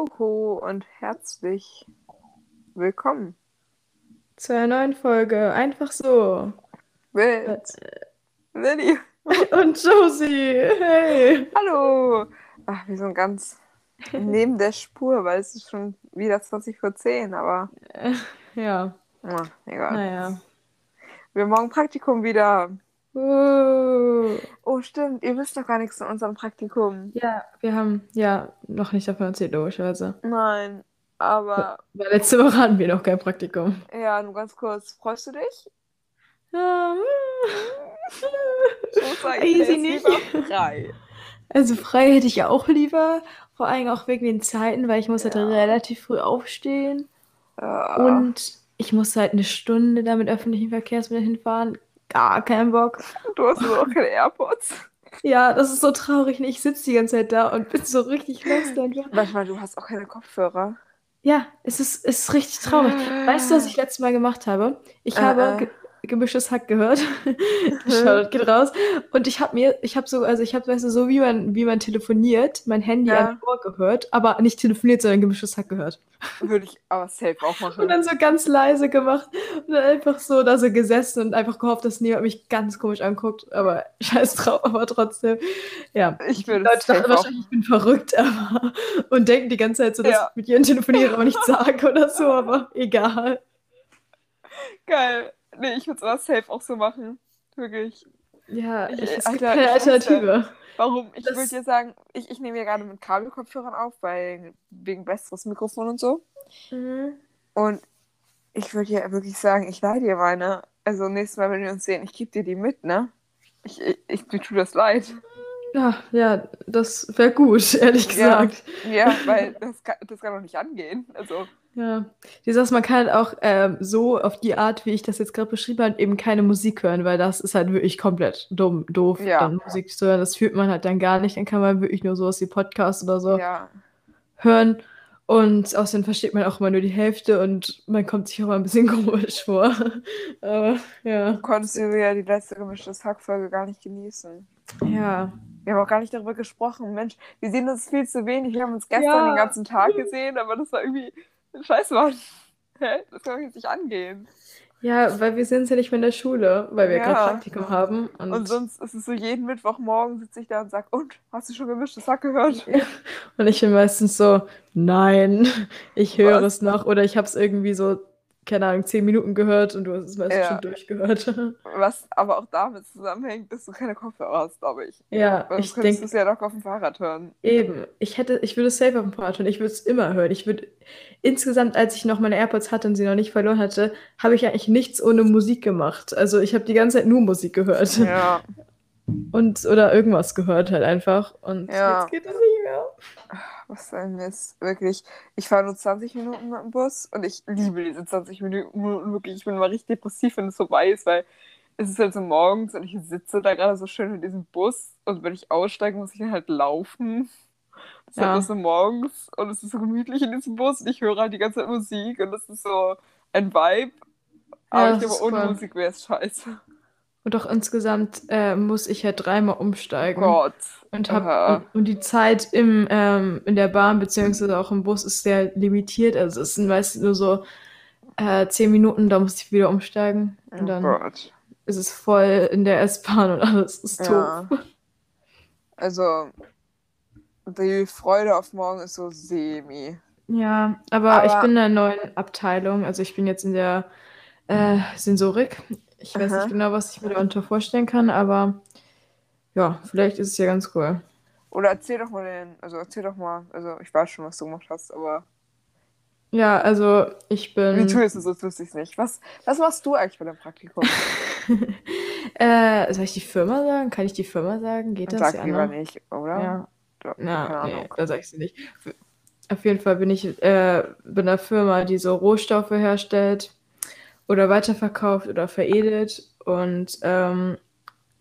Joho und herzlich willkommen. Zu einer neuen Folge. Einfach so. Mit Lilly. Und Josie. Hey. Hallo. Ach, wir sind ganz neben der Spur, weil es ist schon wieder 20 vor 10, aber Ja, na, egal. naja. Wir haben morgen Praktikum wieder. Uh. Oh, stimmt, ihr wisst doch gar nichts von unserem Praktikum. Ja, wir haben ja noch nicht davon erzählt, logischerweise. Nein, aber Weil letzte Woche hatten wir noch kein Praktikum. ja, nur ganz kurz. Freust du dich? Ja. Ich muss sagen, wäre nicht. frei. Also frei hätte ich ja auch lieber. Vor allem auch wegen den Zeiten, weil ich muss halt Ja. relativ früh aufstehen. Ja. Und ich muss halt eine Stunde da mit öffentlichen Verkehrsmitteln hinfahren. Gar keinen Bock. Du hast nur noch keine AirPods. Ja, das ist so traurig. Ich sitze die ganze Zeit da und bin so richtig lost. Manchmal, du hast auch keine Kopfhörer. Ja, es ist, es ist richtig traurig. Weißt du, was ich letztes Mal gemacht habe? Ich Äh, habe äh. Ge gemischtes Hack gehört. Shoutout geht raus. Und ich habe mir, ich habe so, also ich habe, weißt du, so wie man, wie man telefoniert, mein Handy Ja. an Ohr gehört, aber nicht telefoniert, sondern gemischtes Hack gehört. Würde ich aber safe auch machen. Und dann so ganz leise gemacht und dann einfach so da so gesessen und einfach gehofft, dass niemand mich ganz komisch anguckt. Aber scheiß drauf, aber trotzdem. Ja. Ich würde Leute dachten wahrscheinlich, ich bin verrückt, aber und denken die ganze Zeit so, dass Ja. ich mit jedem telefoniere, aber nichts sage oder so, aber egal. Geil. Nee, ich würde es aber safe auch so machen. Wirklich. Ja, Ich- ich, es Alter, gibt keine ich. Alternative. Warum? Ich Das- würde dir sagen, ich, ich nehme ja gerade mit Kabelkopfhörern auf, weil wegen besseres Mikrofon und so. Und ich würde dir wirklich sagen, ich leih dir meine. Also nächstes Mal, wenn wir uns sehen, ich gebe dir die mit, ne? Ich, ich, ich mir tut das leid. Ja, ja, das wäre gut, ehrlich Ja. gesagt. Ja, weil das kann, das kann doch nicht angehen. Also, Ja. Sache ist, man kann halt auch ähm, so auf die Art, wie ich das jetzt gerade beschrieben habe, eben keine Musik hören, weil das ist halt wirklich komplett dumm, doof, Ja. dann Musik zu hören. Das fühlt man halt dann gar nicht. Dann kann man wirklich nur sowas wie Podcast oder so ja. hören. Und außerdem versteht man auch immer nur die Hälfte und man kommt sich auch mal ein bisschen komisch vor. Aber ja. Konntest du ja die letzte gemischtes Hack-Folge gar nicht genießen. Ja. Wir haben auch gar nicht darüber gesprochen. Mensch, wir sehen uns viel zu wenig. Wir haben uns gestern Ja. den ganzen Tag gesehen, aber das war irgendwie. Scheiße, Mann. Hä? Das kann doch jetzt nicht angehen. Ja, weil wir sind ja nicht mehr in der Schule, weil wir Ja. gerade Praktikum haben. Und, Und sonst ist es so, jeden Mittwochmorgen sitze ich da und sage, und, hast du schon gemischtes Hack gehört? und ich bin meistens so, nein, ich höre Was? es noch. Oder ich habe es irgendwie so, keine Ahnung, zehn Minuten gehört und du hast es meistens Ja. schon durchgehört. Was aber auch damit zusammenhängt, dass du keine Kopfhörer hast, glaube ich. ja, Weil ich könntest du denke es ja doch auf dem Fahrrad hören. eben, ich hätte, ich würde es safe auf dem Fahrrad hören. Ich würde es immer hören. Ich würde insgesamt, als ich noch meine AirPods hatte und sie noch nicht verloren hatte, habe ich eigentlich nichts ohne Musik gemacht. Also ich habe die ganze Zeit nur Musik gehört. Ja. Und oder irgendwas gehört halt einfach. Und Ja. jetzt geht das nicht mehr. Was ein Mist, wirklich. Ich fahre nur 20 Minuten mit dem Bus und ich liebe diese 20 Minuten wirklich. Ich bin immer richtig depressiv, wenn es vorbei ist, weil es ist halt so morgens und ich sitze da gerade so schön in diesem Bus und wenn ich aussteige, muss ich dann halt laufen. Das ist Ja. halt nur so morgens und es ist so gemütlich in diesem Bus und ich höre halt die ganze Zeit Musik und das ist so ein Vibe. Aber Ja, ich das glaube, ist ohne cool. Musik wäre es scheiße. Und auch insgesamt äh, muss ich ja dreimal umsteigen. Gott. Und, hab, und, und die Zeit im, ähm, in der Bahn beziehungsweise auch im Bus ist sehr limitiert. Also es sind meistens nur so äh, zehn Minuten, da muss ich wieder umsteigen. Und Oh dann Gott. ist es voll in der S-Bahn und alles ist Ja. doof. Also, die Freude auf morgen ist so semi. Ja, aber, ich Aber- bin in einer neuen Abteilung. Also ich bin jetzt in der äh, Sensorik. Ich weiß Aha. nicht genau, was ich mir darunter vorstellen kann, aber ja, vielleicht ist es ja ganz cool. Oder erzähl doch mal den, also erzähl doch mal, also ich weiß schon, was du gemacht hast, aber Ja, also ich wie bin. tust du so, wüsste ich nicht. Was, was machst du eigentlich bei deinem Praktikum? äh, soll ich die Firma sagen? Kann ich die Firma sagen? Geht das? Sag Ja, lieber ne? nicht, oder? Ja. Ja, keine nee, da sag ich sie nicht. Auf jeden Fall bin ich äh, bei einer Firma, die so Rohstoffe herstellt oder weiterverkauft oder veredelt. Und ähm,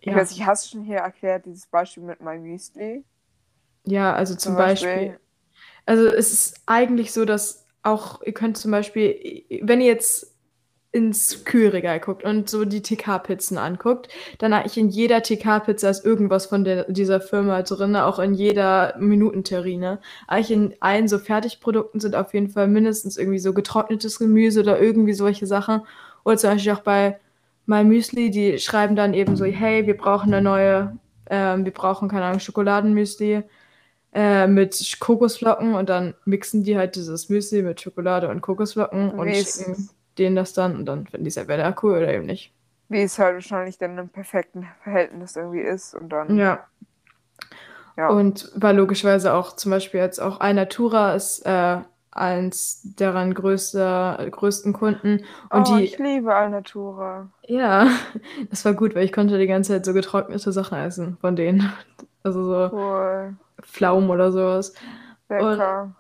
Ich ja, weiß nicht, hast du schon hier erklärt, dieses Beispiel mit meinem Müsli? ja, also Zum zum Beispiel, also es ist eigentlich so, dass auch, ihr könnt zum Beispiel, wenn ihr jetzt ins Kühlregal guckt und so die TK-Pizzen anguckt, dann eigentlich in jeder TK-Pizza ist irgendwas von der, dieser Firma drin, auch in jeder Minutenterrine. Eigentlich in allen so Fertigprodukten sind auf jeden Fall mindestens irgendwie so getrocknetes Gemüse oder irgendwie solche Sachen. Oder zum Beispiel auch bei My Müsli, die schreiben dann eben so, hey, wir brauchen eine neue, ähm, wir brauchen, keine Ahnung, Schokoladenmüsli äh, mit Kokosflocken und dann mixen die halt dieses Müsli mit Schokolade und Kokosflocken und schicken denen das dann und dann finden die es entweder cool oder eben nicht. wie es halt wahrscheinlich dann im perfekten Verhältnis irgendwie ist und dann, Ja. ja. Und war logischerweise auch zum Beispiel jetzt auch Alnatura ist äh, eins deren größter, größten Kunden. Und Oh, die, ich liebe Alnatura. ja, das war gut, weil ich konnte die ganze Zeit so getrocknete Sachen essen von denen. Also so Cool. Pflaumen oder sowas. Und, Lecker.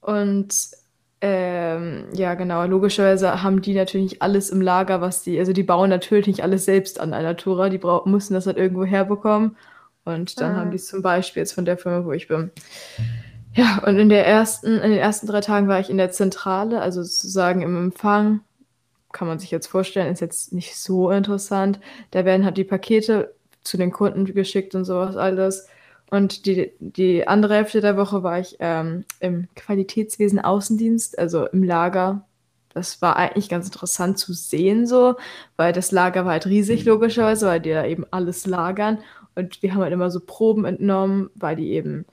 und ähm, ja, genau, logischerweise haben die natürlich nicht alles im Lager, was die, also die bauen natürlich nicht alles selbst an Alnatura, die brau müssen das halt irgendwo herbekommen. Und dann haben die Mhm. es zum Beispiel jetzt von der Firma, wo ich bin. Ja, und in der ersten, in den ersten drei Tagen war ich in der Zentrale, also sozusagen im Empfang. Kann man sich jetzt vorstellen, ist jetzt nicht so interessant. Da werden halt die Pakete zu den Kunden geschickt und sowas alles. Und die, die andere Hälfte der Woche war ich ähm, im Qualitätswesen Außendienst, also im Lager. Das war eigentlich ganz interessant zu sehen, so, weil das Lager war halt riesig, logischerweise, weil die da eben alles lagern. Und wir haben halt immer so Proben entnommen, weil die eben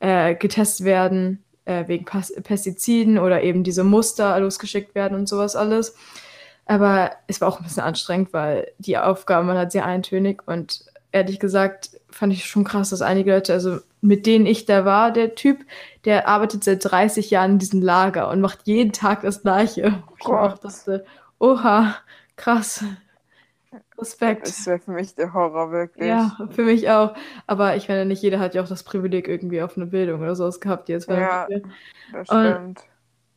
äh, getestet werden äh, wegen Pas Pestiziden oder eben diese Muster losgeschickt werden und sowas alles. Aber es war auch ein bisschen anstrengend, weil die Aufgaben waren halt sehr eintönig und ehrlich gesagt fand ich schon krass, dass einige Leute, also mit denen ich da war, der Typ, der arbeitet seit 30 Jahren in diesem Lager und macht jeden Tag das Gleiche. Ich auch dachte, oha, krass, Respekt. Das wäre für mich der Horror, wirklich. Ja, für mich auch. Aber ich meine, nicht jeder hat ja auch das Privileg irgendwie auf eine Bildung oder sowas gehabt, jetzt Ja, das Und, stimmt.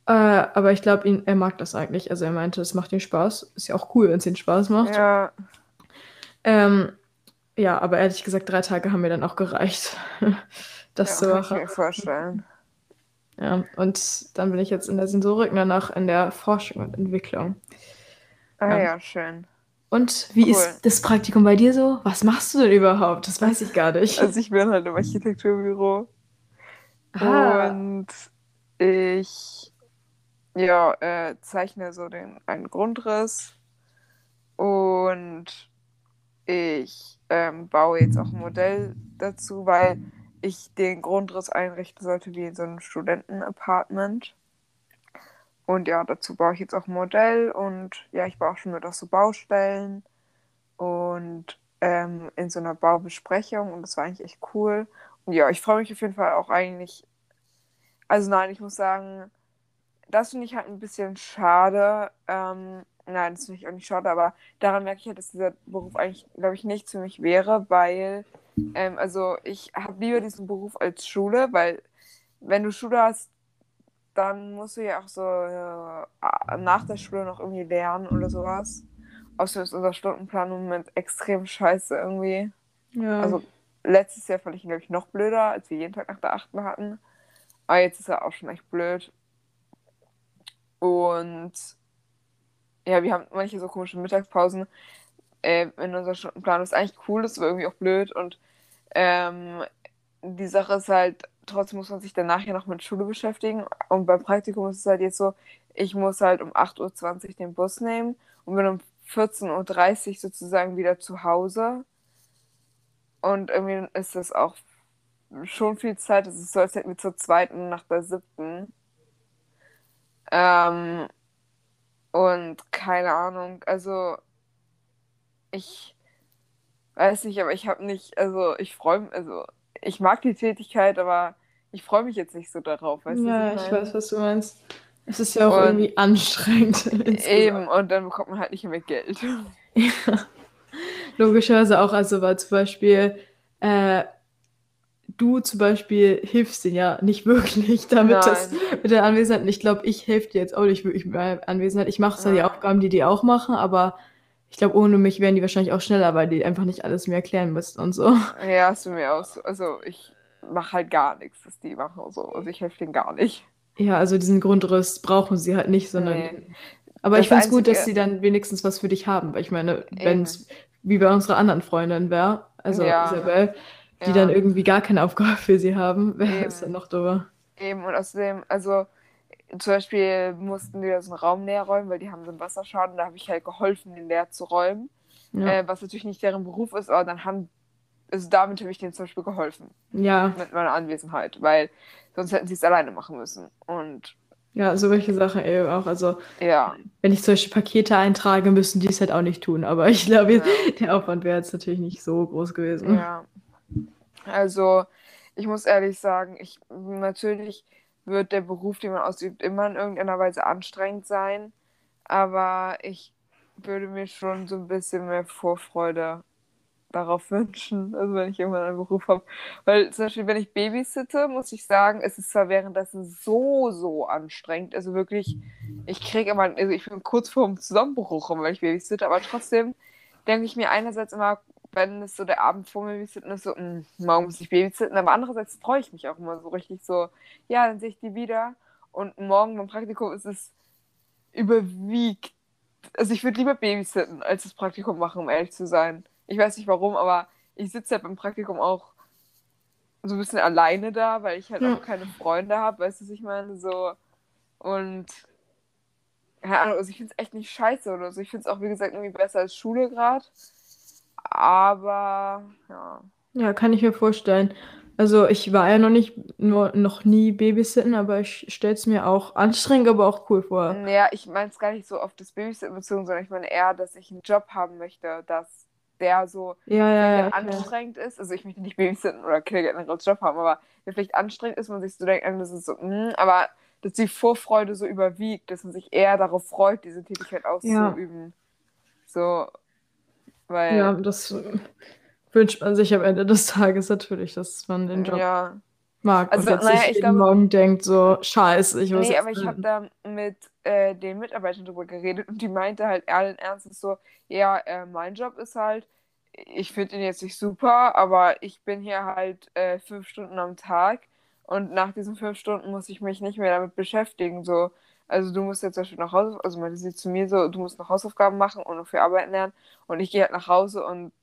äh, aber ich glaube, ihn, er mag das eigentlich. Also er meinte, es macht ihm Spaß. Ist ja auch cool, wenn es ihm Spaß macht. Ja, Ähm, ja, aber ehrlich gesagt, drei Tage haben mir dann auch gereicht, das ja, zu kann ich machen. mir vorstellen. Ja, und dann bin ich jetzt in der Sensorik danach in der Forschung und Entwicklung. Ah Ja. ja, schön. Und wie Cool. ist das Praktikum bei dir so? Was machst du denn überhaupt? Das weiß ich gar nicht. Also ich bin halt im Architekturbüro Ah, und ich ja, äh, zeichne so den einen Grundriss und ich ähm, baue jetzt auch ein Modell dazu, weil ich den Grundriss einrichten sollte wie in so einem Studentenapartment. Und ja, dazu baue ich jetzt auch ein Modell und ja, ich baue auch schon mit auch so Baustellen und ähm, in so einer Baubesprechung und das war eigentlich echt cool. Und ja, ich freue mich auf jeden Fall auch eigentlich. Also nein, ich muss sagen, das finde ich halt ein bisschen schade. Ähm, nein, das finde ich auch nicht schade, aber daran merke ich halt, dass dieser Beruf eigentlich, glaube ich, nichts für mich wäre, weil, ähm, also ich habe lieber diesen Beruf als Schule, weil wenn du Schule hast, dann musst du ja auch so äh, nach der Schule noch irgendwie lernen oder sowas. Außerdem ist unser Stundenplan im Moment extrem scheiße irgendwie. ja. Also letztes Jahr fand ich ihn, glaube ich, noch blöder, als wir jeden Tag nach der achten hatten. Aber jetzt ist er auch schon echt blöd. Und ja, wir haben manche so komische Mittagspausen äh, in unserem Stundenplan, was eigentlich cool ist, aber irgendwie auch blöd. Und ähm, die Sache ist halt, trotzdem muss man sich dann nachher noch mit Schule beschäftigen. Und beim Praktikum ist es halt jetzt so, ich muss halt um 8.20 Uhr den Bus nehmen und bin um 14.30 Uhr sozusagen wieder zu Hause. Und irgendwie ist das auch schon viel Zeit. Es ist so, als hätten wir zur zweiten nach der siebten. Ähm, und keine Ahnung, also ich weiß nicht, aber ich habe nicht, also ich freue mich, also ich mag die Tätigkeit, aber ich freue mich jetzt nicht so darauf, weißt du, Ja, ich ich meine? weiß, was du meinst. Es ist ja auch Und irgendwie anstrengend eben, und dann bekommt man halt nicht mehr Geld. Ja. Logischerweise auch, also weil zum Beispiel äh, du zum Beispiel hilfst denen ja nicht wirklich damit, das Nein, mit der Anwesenheit. Und ich glaube, ich helfe dir jetzt auch nicht wirklich mit meiner Anwesenheit. Ich mache zwar die nein. Aufgaben, die die auch machen, aber ich glaube, ohne mich wären die wahrscheinlich auch schneller, weil die einfach nicht alles mehr erklären müssten und so. Ja, hast du mir auch so, also ich mache halt gar nichts, was die machen und so. Also ich helfe denen gar nicht. Ja, also diesen Grundriss brauchen sie halt nicht, sondern Nee. Aber Das ich finde es gut, dass sie dann wenigstens was für dich haben. Weil ich meine, wenn es wie bei unserer anderen Freundin wäre, also Ja. Isabel, die Ja. dann irgendwie gar keine Aufgabe für sie haben, wäre es dann noch doofer. Eben, und außerdem, also zum Beispiel mussten wir so einen Raum leer räumen, weil die haben so einen Wasserschaden. Da habe ich halt geholfen, den leer zu räumen. Ja. Äh, was natürlich nicht deren Beruf ist, aber dann haben, also damit habe ich denen zum Beispiel geholfen. ja, Mit meiner Anwesenheit, weil sonst hätten sie es alleine machen müssen. Und ja, solche Sachen eben auch. Also, ja, wenn ich Beispiel Pakete eintrage, müssen die es halt auch nicht tun. Aber ich glaube, Ja. der Aufwand wäre jetzt natürlich nicht so groß gewesen. ja. Also, ich muss ehrlich sagen, ich natürlich wird der Beruf, den man ausübt, immer in irgendeiner Weise anstrengend sein. Aber ich würde mir schon so ein bisschen mehr Vorfreude darauf wünschen, also wenn ich irgendwann einen Beruf habe. Weil zum Beispiel, wenn ich babysitte, muss ich sagen, es ist zwar währenddessen so, so anstrengend. Also wirklich, ich kriege immer, also ich bin kurz vor dem Zusammenbruch, weil ich babysitte, aber trotzdem denke ich mir einerseits immer, wenn es so der Abend vor mir babysitten ist, so, mh, morgen muss ich babysitten, aber andererseits freue ich mich auch immer so richtig so, ja, dann sehe ich die wieder und morgen beim Praktikum ist es überwiegt. Also ich würde lieber babysitten, als das Praktikum machen, um ehrlich zu sein. Ich weiß nicht warum, aber ich sitze halt beim Praktikum auch so ein bisschen alleine da, weil ich halt Ja. auch keine Freunde habe, weißt du, was ich meine? So. Und keine Ahnung, also ich finde es echt nicht scheiße oder so. Ich finde es auch, wie gesagt, irgendwie besser als Schule gerade. Aber ja. Ja, kann ich mir vorstellen. Also ich war ja noch nicht, nur, noch nie Babysitten, aber ich stelle es mir auch anstrengend, aber auch cool vor. Naja, ich meine es gar nicht so auf das Babysitten bezogen, sondern ich meine eher, dass ich einen Job haben möchte, dass der so Ja, ja, ja. anstrengend ist. Also ich möchte nicht babysitten oder als Job haben, aber der vielleicht anstrengend ist, man sich so denkt, das ist so, mh, aber dass die Vorfreude so überwiegt, dass man sich eher darauf freut, diese Tätigkeit auszuüben. So, weil Ja, das wünscht man sich am Ende des Tages natürlich, dass man den Job ja. mag Also, und jetzt naja, nicht jeden glaube- Morgen denkt, so, scheiße, ich muss Nee, aber ich habe da mit äh, den Mitarbeitern drüber geredet und die meinte halt allen Ernstes so, ja, äh, mein Job ist halt, ich finde ihn jetzt nicht super, aber ich bin hier halt äh, fünf Stunden am Tag und nach diesen fünf Stunden muss ich mich nicht mehr damit beschäftigen. So. Also du musst jetzt zum Beispiel nach Hause, also meinte sie zu mir so, du musst noch Hausaufgaben machen und für Arbeiten lernen und ich gehe halt nach Hause und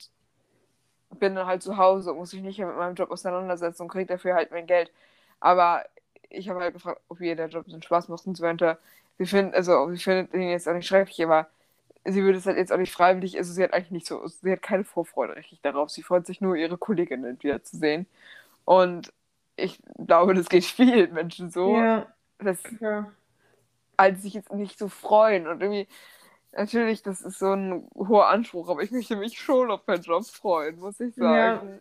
bin dann halt zu Hause und muss mich nicht mehr mit meinem Job auseinandersetzen und kriege dafür halt mein Geld. Aber ich habe halt gefragt, ob ihr der Job so einen Spaß macht und sie meinte, sie findet, also sie findet ihn jetzt auch nicht schrecklich, aber sie würde es halt jetzt auch nicht freiwillig, also sie hat eigentlich nicht so, sie hat keine Vorfreude richtig darauf. Sie freut sich nur, ihre Kolleginnen wiederzusehen. Und ich glaube, das geht vielen Menschen so, Ja, dass ja. Als sich jetzt nicht so freuen und irgendwie natürlich, das ist so ein hoher Anspruch, aber ich möchte mich schon auf meinen Job freuen, muss ich sagen.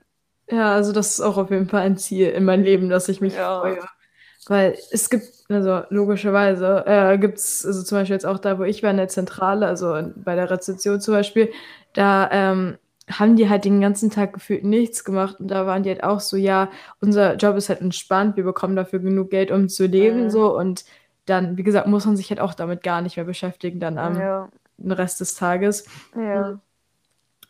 Ja, also das ist auch auf jeden Fall ein Ziel in meinem Leben, dass ich mich Ja. freue. Weil es gibt, also logischerweise, äh, gibt es, also zum Beispiel jetzt auch da, wo ich war in der Zentrale, also bei der Rezeption zum Beispiel, da ähm, haben die halt den ganzen Tag gefühlt nichts gemacht und da waren die halt auch so, ja, unser Job ist halt entspannt, wir bekommen dafür genug Geld, um zu leben, Mhm. so und dann, wie gesagt, muss man sich halt auch damit gar nicht mehr beschäftigen, dann am Ja, Rest des Tages. ja,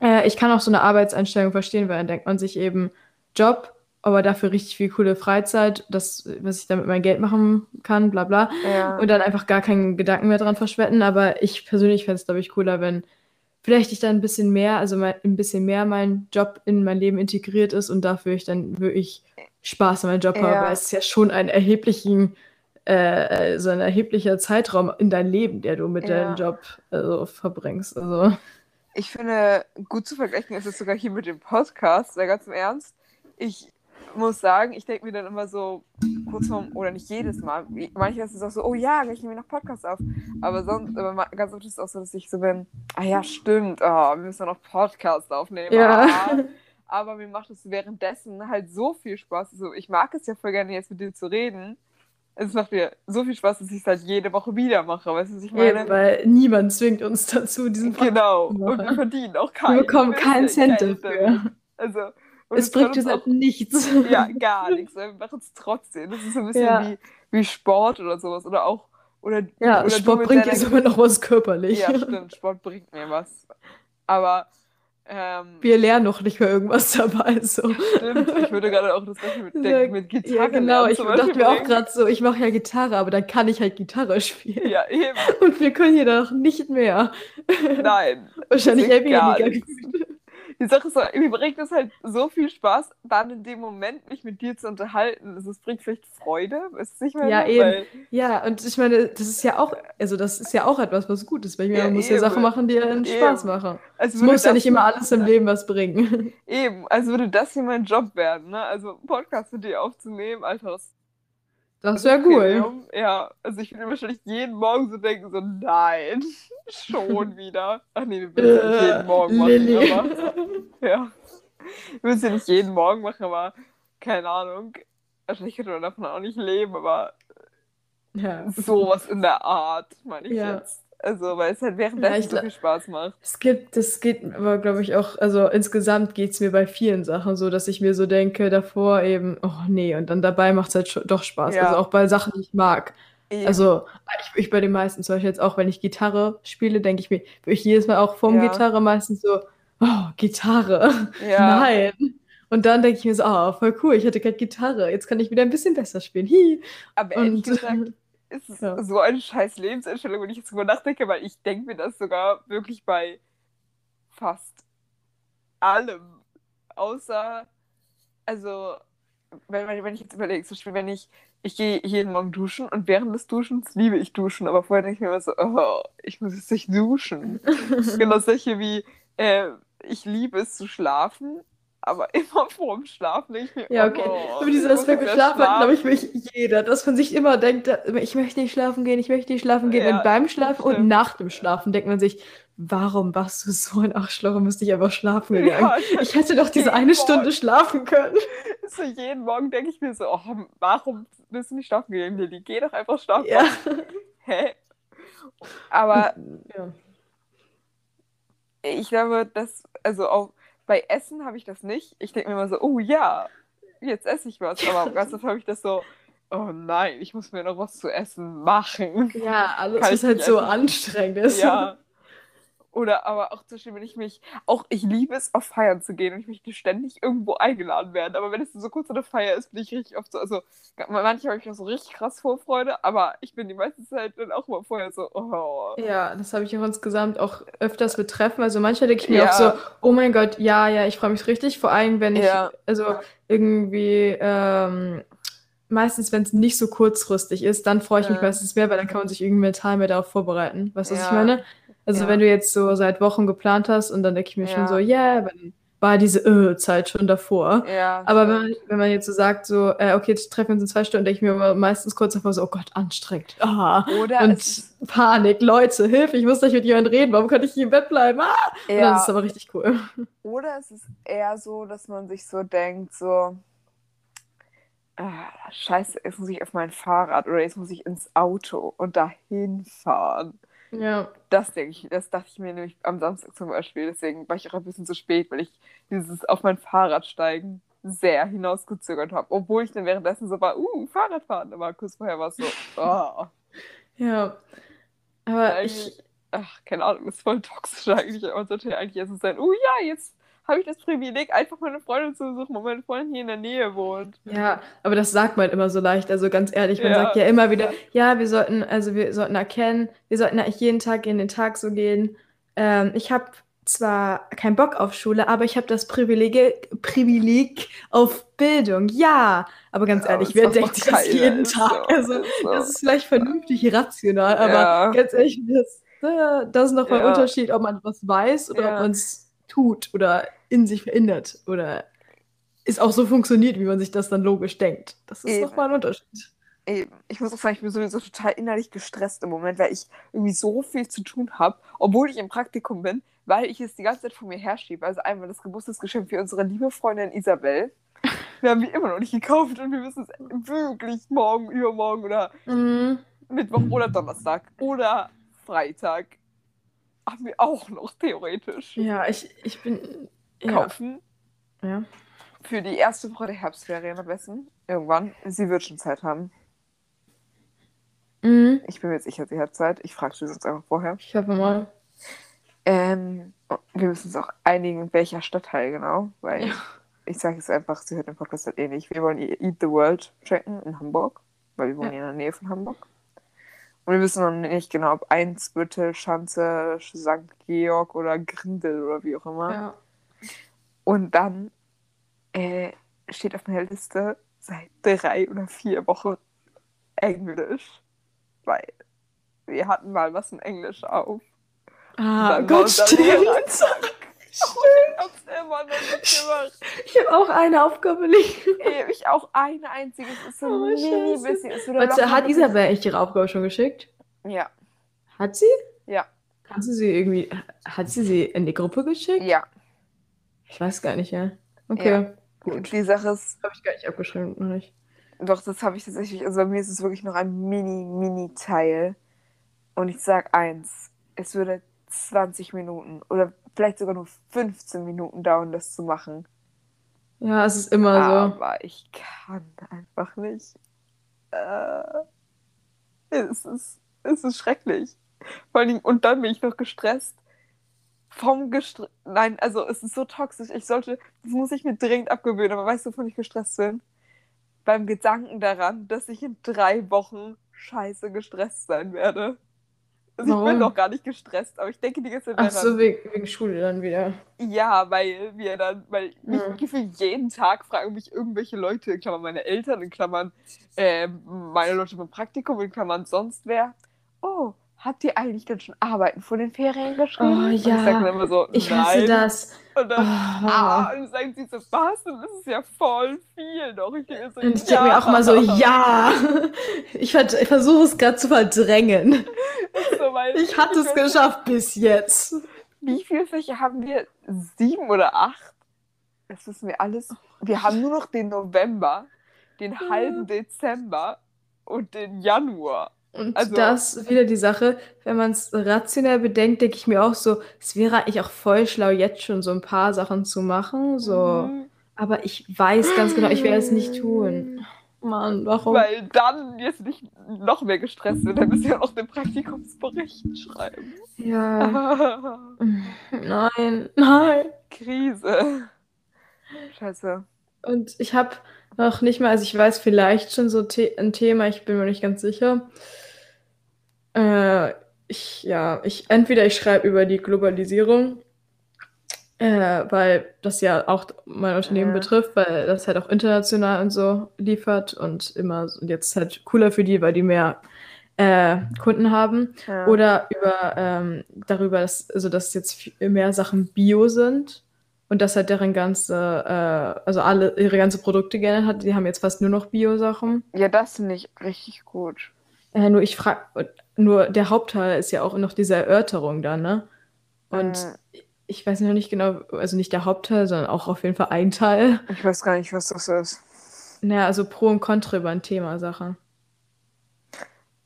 Äh, ich kann auch so eine Arbeitseinstellung verstehen, weil dann denkt man sich eben Job, aber dafür richtig viel coole Freizeit, das, was ich damit mein Geld machen kann, bla bla. ja. Und dann einfach gar keinen Gedanken mehr dran verschwenden. Aber ich persönlich fände es, glaube ich, cooler, wenn vielleicht ich dann ein bisschen mehr, also mein, ein bisschen mehr mein Job in mein Leben integriert ist und dafür ich dann wirklich Spaß an meinem Job habe. Ja. Weil es ist ja schon ein erheblichen, äh, so ein erheblicher Zeitraum in deinem Leben, der du mit Ja. deinem Job also, verbringst. Also. Ich finde, gut zu vergleichen ist es sogar hier mit dem Podcast, weil ganz im Ernst, ich muss sagen, ich denke mir dann immer so kurz vorm, oder nicht jedes Mal, manchmal ist es auch so, oh ja, ich nehme noch Podcast auf, aber sonst, aber ganz oft ist es auch so, dass ich so bin, ah ja, stimmt, oh, wir müssen noch Podcast aufnehmen, Ja. ah. aber mir macht es währenddessen halt so viel Spaß, also ich mag es ja voll gerne jetzt mit dir zu reden, es macht mir so viel Spaß, dass ich es halt jede Woche wieder mache, weißt du, was ich meine? Eben, weil niemand zwingt uns dazu, diesen Podcast Genau. Und wir verdienen auch keinen. Wir bekommen keinen Cent dafür. Also, Es bringt uns auch, halt nichts. ja, gar nichts. Wir machen es trotzdem. Das ist so ein bisschen Ja. wie, wie Sport oder sowas. Oder auch. Oder, Ja, oder Sport bringt dir sogar noch was körperlich. Ja, stimmt. Sport bringt mir was. Aber Ähm, Wir lernen noch nicht mehr irgendwas dabei. So. stimmt, ich würde gerade auch das Gleiche mit, denken, mit Gitarre Ja, genau. Ich zum dachte Beispiel mir auch gerade so, ich mache ja Gitarre, aber dann kann ich halt Gitarre spielen. Ja, eben. Und wir können hier noch nicht mehr. Nein. Wahrscheinlich eher weniger. Die Sache ist, so, mir bringt es halt so viel Spaß, dann in dem Moment mich mit dir zu unterhalten. Also, Es bringt vielleicht Freude, ist nicht mehr Ja, eben. Ja, und ich meine, das ist ja auch, also das ist ja auch etwas, was gut ist, weil ich Ja, man muss ja. Sachen machen, die einen Spaß Eben. machen. Also Es muss ja nicht immer alles im Leben was bringen. Eben, also würde das hier mein Job werden, ne? Also Podcast mit dir aufzunehmen, Alter, das Das wäre cool. Ja, also ich würde wahrscheinlich jeden Morgen so denken, so nein, schon wieder. Ach nee, wir würden es nicht jeden Morgen machen, Äh, aber ja. Wir würden es ja nicht jeden Morgen machen, aber keine Ahnung. Wahrscheinlich könnte man davon auch nicht leben, aber Ja. sowas in der Art, meine ich Ja. jetzt. Also, weil es halt währenddessen Ja, so viel Spaß macht. Es gibt, das geht aber, glaube ich, auch, also insgesamt geht es mir bei vielen Sachen so, dass ich mir so denke, davor eben, oh nee, und dann dabei macht es halt doch Spaß. Ja. Also auch bei Sachen, die ich mag. Eben. Also ich, ich bei den meisten, zum Beispiel jetzt auch, wenn ich Gitarre spiele, denke ich mir, ich jedes Mal auch vom Ja. Gitarre meistens so, oh, Gitarre, ja. nein. Und dann denke ich mir so, oh, voll cool, ich hatte gerade Gitarre, jetzt kann ich wieder ein bisschen besser spielen. Hi. Aber ehrlich Und gesagt, ist es Ja. so eine scheiß Lebenseinstellung, wenn ich jetzt drüber nachdenke, weil ich denke mir das sogar wirklich bei fast allem. Außer, also, wenn, wenn wenn ich jetzt überlege, zum Beispiel, wenn ich, ich gehe jeden Morgen duschen und während des Duschens liebe ich Duschen, aber vorher denke ich mir immer so, oh, ich muss jetzt nicht duschen. genau solche wie, äh, ich liebe es zu schlafen, aber immer vorm Schlafen ich mir, Ja, okay. oh, ich muss Aspekt mit Schlafen hat, glaube ich, wirklich jeder, dass man sich immer denkt, ich möchte nicht schlafen gehen, ich möchte nicht schlafen gehen. Ja, und beim Schlafen und nach dem Schlafen denkt man sich, warum warst du so ein Arschloch und müsste ich einfach schlafen gegangen? Ja, Ich hätte doch diese eine Stunde Morgen. schlafen können. So jeden Morgen denke ich mir so, oh, warum bist du nicht schlafen gegangen, Lilly? Geh doch einfach schlafen. Ja. Hä? Aber ja. ich glaube, dass, also auch bei Essen habe ich das nicht. Ich denke mir immer so, oh ja, jetzt esse ich was. Aber ganz oft habe ich das so, oh nein, ich muss mir noch was zu essen machen. Ja, alles, Kann was halt nicht so essen. anstrengend ist. Ja. Oder aber auch Beispiel, wenn ich mich, auch ich liebe es, auf Feiern zu gehen und ich möchte ständig irgendwo eingeladen werden. Aber wenn es so kurz eine Feier ist, bin ich richtig oft so, also manchmal habe ich noch so richtig krass Vorfreude, aber ich bin die meiste Zeit dann auch mal vorher so, oh. Ja, das habe ich auch insgesamt auch öfters betreffen. Also manchmal denke ich mir Ja. auch so, oh mein Gott, ja, ja, ich freue mich richtig. Vor allem, wenn ich, Ja. also irgendwie, ähm, meistens, wenn es nicht so kurzfristig ist, dann freue ich mich meistens mehr, weil dann kann man sich irgendwie mental mehr darauf vorbereiten. Weißt du, was ich meine? Also Ja. wenn du jetzt so seit Wochen geplant hast und dann denke ich mir schon Ja. so, ja, yeah, dann war diese äh, Zeit schon davor. Ja, Aber wenn man, wenn man jetzt so sagt, so, äh, okay, jetzt treffen wir uns in zwei Stunden, denke ich mir meistens kurz davor so, oh Gott, anstrengend. Ah. Oder Und Panik, Leute, Hilfe, ich muss gleich mit jemandem reden, warum kann ich hier im Bett bleiben? Ah! Und dann ist es ja, aber richtig cool. oder es ist eher so, dass man sich so denkt, so, ah, scheiße, jetzt muss ich auf mein Fahrrad oder jetzt muss ich ins Auto und dahin fahren. Ja, Das denke ich, das dachte ich mir nämlich am Samstag zum Beispiel. Deswegen war ich auch ein bisschen zu spät, weil ich dieses auf mein Fahrrad steigen sehr hinausgezögert habe. Obwohl ich dann währenddessen so war, uh, Fahrradfahren. Aber kurz vorher war es so, oh, ja. Aber ich, ach, keine Ahnung, ist voll toxisch eigentlich. Es sollte ja eigentlich erst sein, uh, ja, jetzt habe ich das Privileg, einfach meine Freundin zu besuchen, weil meine Freundin hier in der Nähe wohnt. ja, aber das sagt man immer so leicht, also ganz ehrlich, man Ja. sagt ja immer wieder, ja, wir sollten, also wir sollten erkennen, wir sollten eigentlich jeden Tag in den Tag so gehen. Ähm, ich habe zwar keinen Bock auf Schule, aber ich habe das Privileg, Privileg auf Bildung. Ja, aber ganz Ja, ehrlich, wer denkt noch das jeden ist Tag? so, Also, ist so. das ist vielleicht vernünftig rational, aber Ja. ganz ehrlich, das, äh, das ist noch mal ein Ja. Unterschied, ob man was weiß oder Ja. ob man es tut oder in sich verändert oder es auch so funktioniert, wie man sich das dann logisch denkt. Das ist nochmal ein Unterschied. Eben. Ich muss auch sagen, ich bin sowieso total innerlich gestresst im Moment, weil ich irgendwie so viel zu tun habe, obwohl ich im Praktikum bin, weil ich es die ganze Zeit vor mir herschiebe. Also einmal das Geburtstagsgeschenk für unsere liebe Freundin Isabel. Wir haben die immer noch nicht gekauft und wir müssen es wirklich morgen, übermorgen oder Mhm. Mittwoch oder Donnerstag oder Freitag haben wir auch noch theoretisch Ja, ich, ich bin. Ja. kaufen. ja. Für die erste Woche der Herbstferien am besten. Irgendwann. Sie wird schon Zeit haben. Mhm. Ich bin mir jetzt sicher, sie hat Zeit. Ich frage sie sonst einfach vorher. Ich hoffe mal. Ähm, Wir müssen uns auch einigen, in welcher Stadtteil genau, weil Ja. ich sage jetzt einfach, sie hört den Podcast halt eh nicht. Wir wollen ihr Eat the World checken in Hamburg, weil wir wohnen ja in der Nähe von Hamburg. Und wir wissen noch nicht genau, ob Einsbüttel, Schanze, St. Georg oder Grindel oder wie auch immer. Ja. Und dann äh, steht auf meiner Liste seit drei oder vier Wochen Englisch. Weil wir hatten mal was in Englisch auf. Ah, Gott, stimmt. Ich hab's immer noch nicht gemacht. Ich habe auch eine Aufgabe liegen. Ey, ich auch eine einzige. Es ist so Oh, ein mini bisschen. Es Warte, hat Isabel eigentlich ihre Aufgabe schon geschickt? Ja, Hat sie? ja, Kannst du sie irgendwie, hat sie sie in die Gruppe geschickt? ja. Ich weiß gar nicht, ja. Okay, gut. Die Sache ist, Habe ich gar nicht abgeschrieben, noch nicht. Doch, das habe ich tatsächlich. Also bei mir ist es wirklich noch ein mini, mini Teil. Und ich sag eins: Es würde 20 Minuten oder vielleicht sogar nur 15 Minuten dauern, das zu machen. Ja, es ist immer so. Aber ich kann einfach nicht. Äh, es, ist, es ist schrecklich. Vor allem, und dann bin ich noch gestresst. Vom Gestre Nein, also es ist so toxisch. Ich sollte, das muss ich mir dringend abgewöhnen, aber weißt du, wovon ich gestresst bin? Beim Gedanken daran, dass ich in drei Wochen scheiße gestresst sein werde. Also ich bin Warum? noch gar nicht gestresst, aber ich denke die ganze Zeit Ach so, wegen, wegen Schule dann wieder. Ja, weil wir dann, weil Ja. gefühlt jeden Tag fragen mich irgendwelche Leute, in Klammern meine Eltern, in Klammern ähm, meine Leute beim Praktikum, in Klammern sonst wer. Oh, habt ihr eigentlich dann schon Arbeiten vor den Ferien geschrieben? Oh, Und ich ja. sag dann immer so, Ich nein. hasse das. Und dann, Oh. ah, und sagen sie so, was? Dann ist ja voll viel noch. Ich so, Und ich denke mir auch mal so, ja. Ich, ich versuche es gerade zu verdrängen. So, Ich hatte es geschafft bis jetzt. Wie viele Fächer haben wir? Sieben oder acht? Das wissen wir alles. Wir haben nur noch den November, den halben Dezember und den Januar. Und Also- das ist wieder die Sache, wenn man es rationell bedenkt, denke ich mir auch so, es wäre eigentlich auch voll schlau, jetzt schon so ein paar Sachen zu machen. So. Mhm. Aber ich weiß ganz genau, ich werde es nicht tun. Mann, warum? Weil dann jetzt nicht noch mehr gestresst wird, dann müssen wir auch noch den Praktikumsbericht schreiben. Ja. Nein, nein. Krise. Scheiße. Und ich habe noch nicht mal, also ich weiß vielleicht schon so The ein Thema, ich bin mir nicht ganz sicher. Äh, ich, ja, ich, entweder ich schreibe über die Globalisierung, äh, weil das ja auch mein Unternehmen Ja. betrifft, weil das halt auch international und so liefert und immer, und jetzt halt cooler für die, weil die mehr äh, Kunden haben. Ja. Oder über ähm, darüber, dass, also dass jetzt mehr Sachen Bio sind und dass halt deren ganze, äh, also alle ihre ganze Produkte gerne hat. Die haben jetzt fast nur noch Bio-Sachen. ja, das finde ich richtig gut. Äh, nur ich frage, nur der Hauptteil ist ja auch noch diese Erörterung da, ne? Und Mhm. ich weiß noch nicht genau, also nicht der Hauptteil, sondern auch auf jeden Fall ein Teil. Ich weiß gar nicht, was das ist. Naja, also Pro und Contra über ein Thema Sache.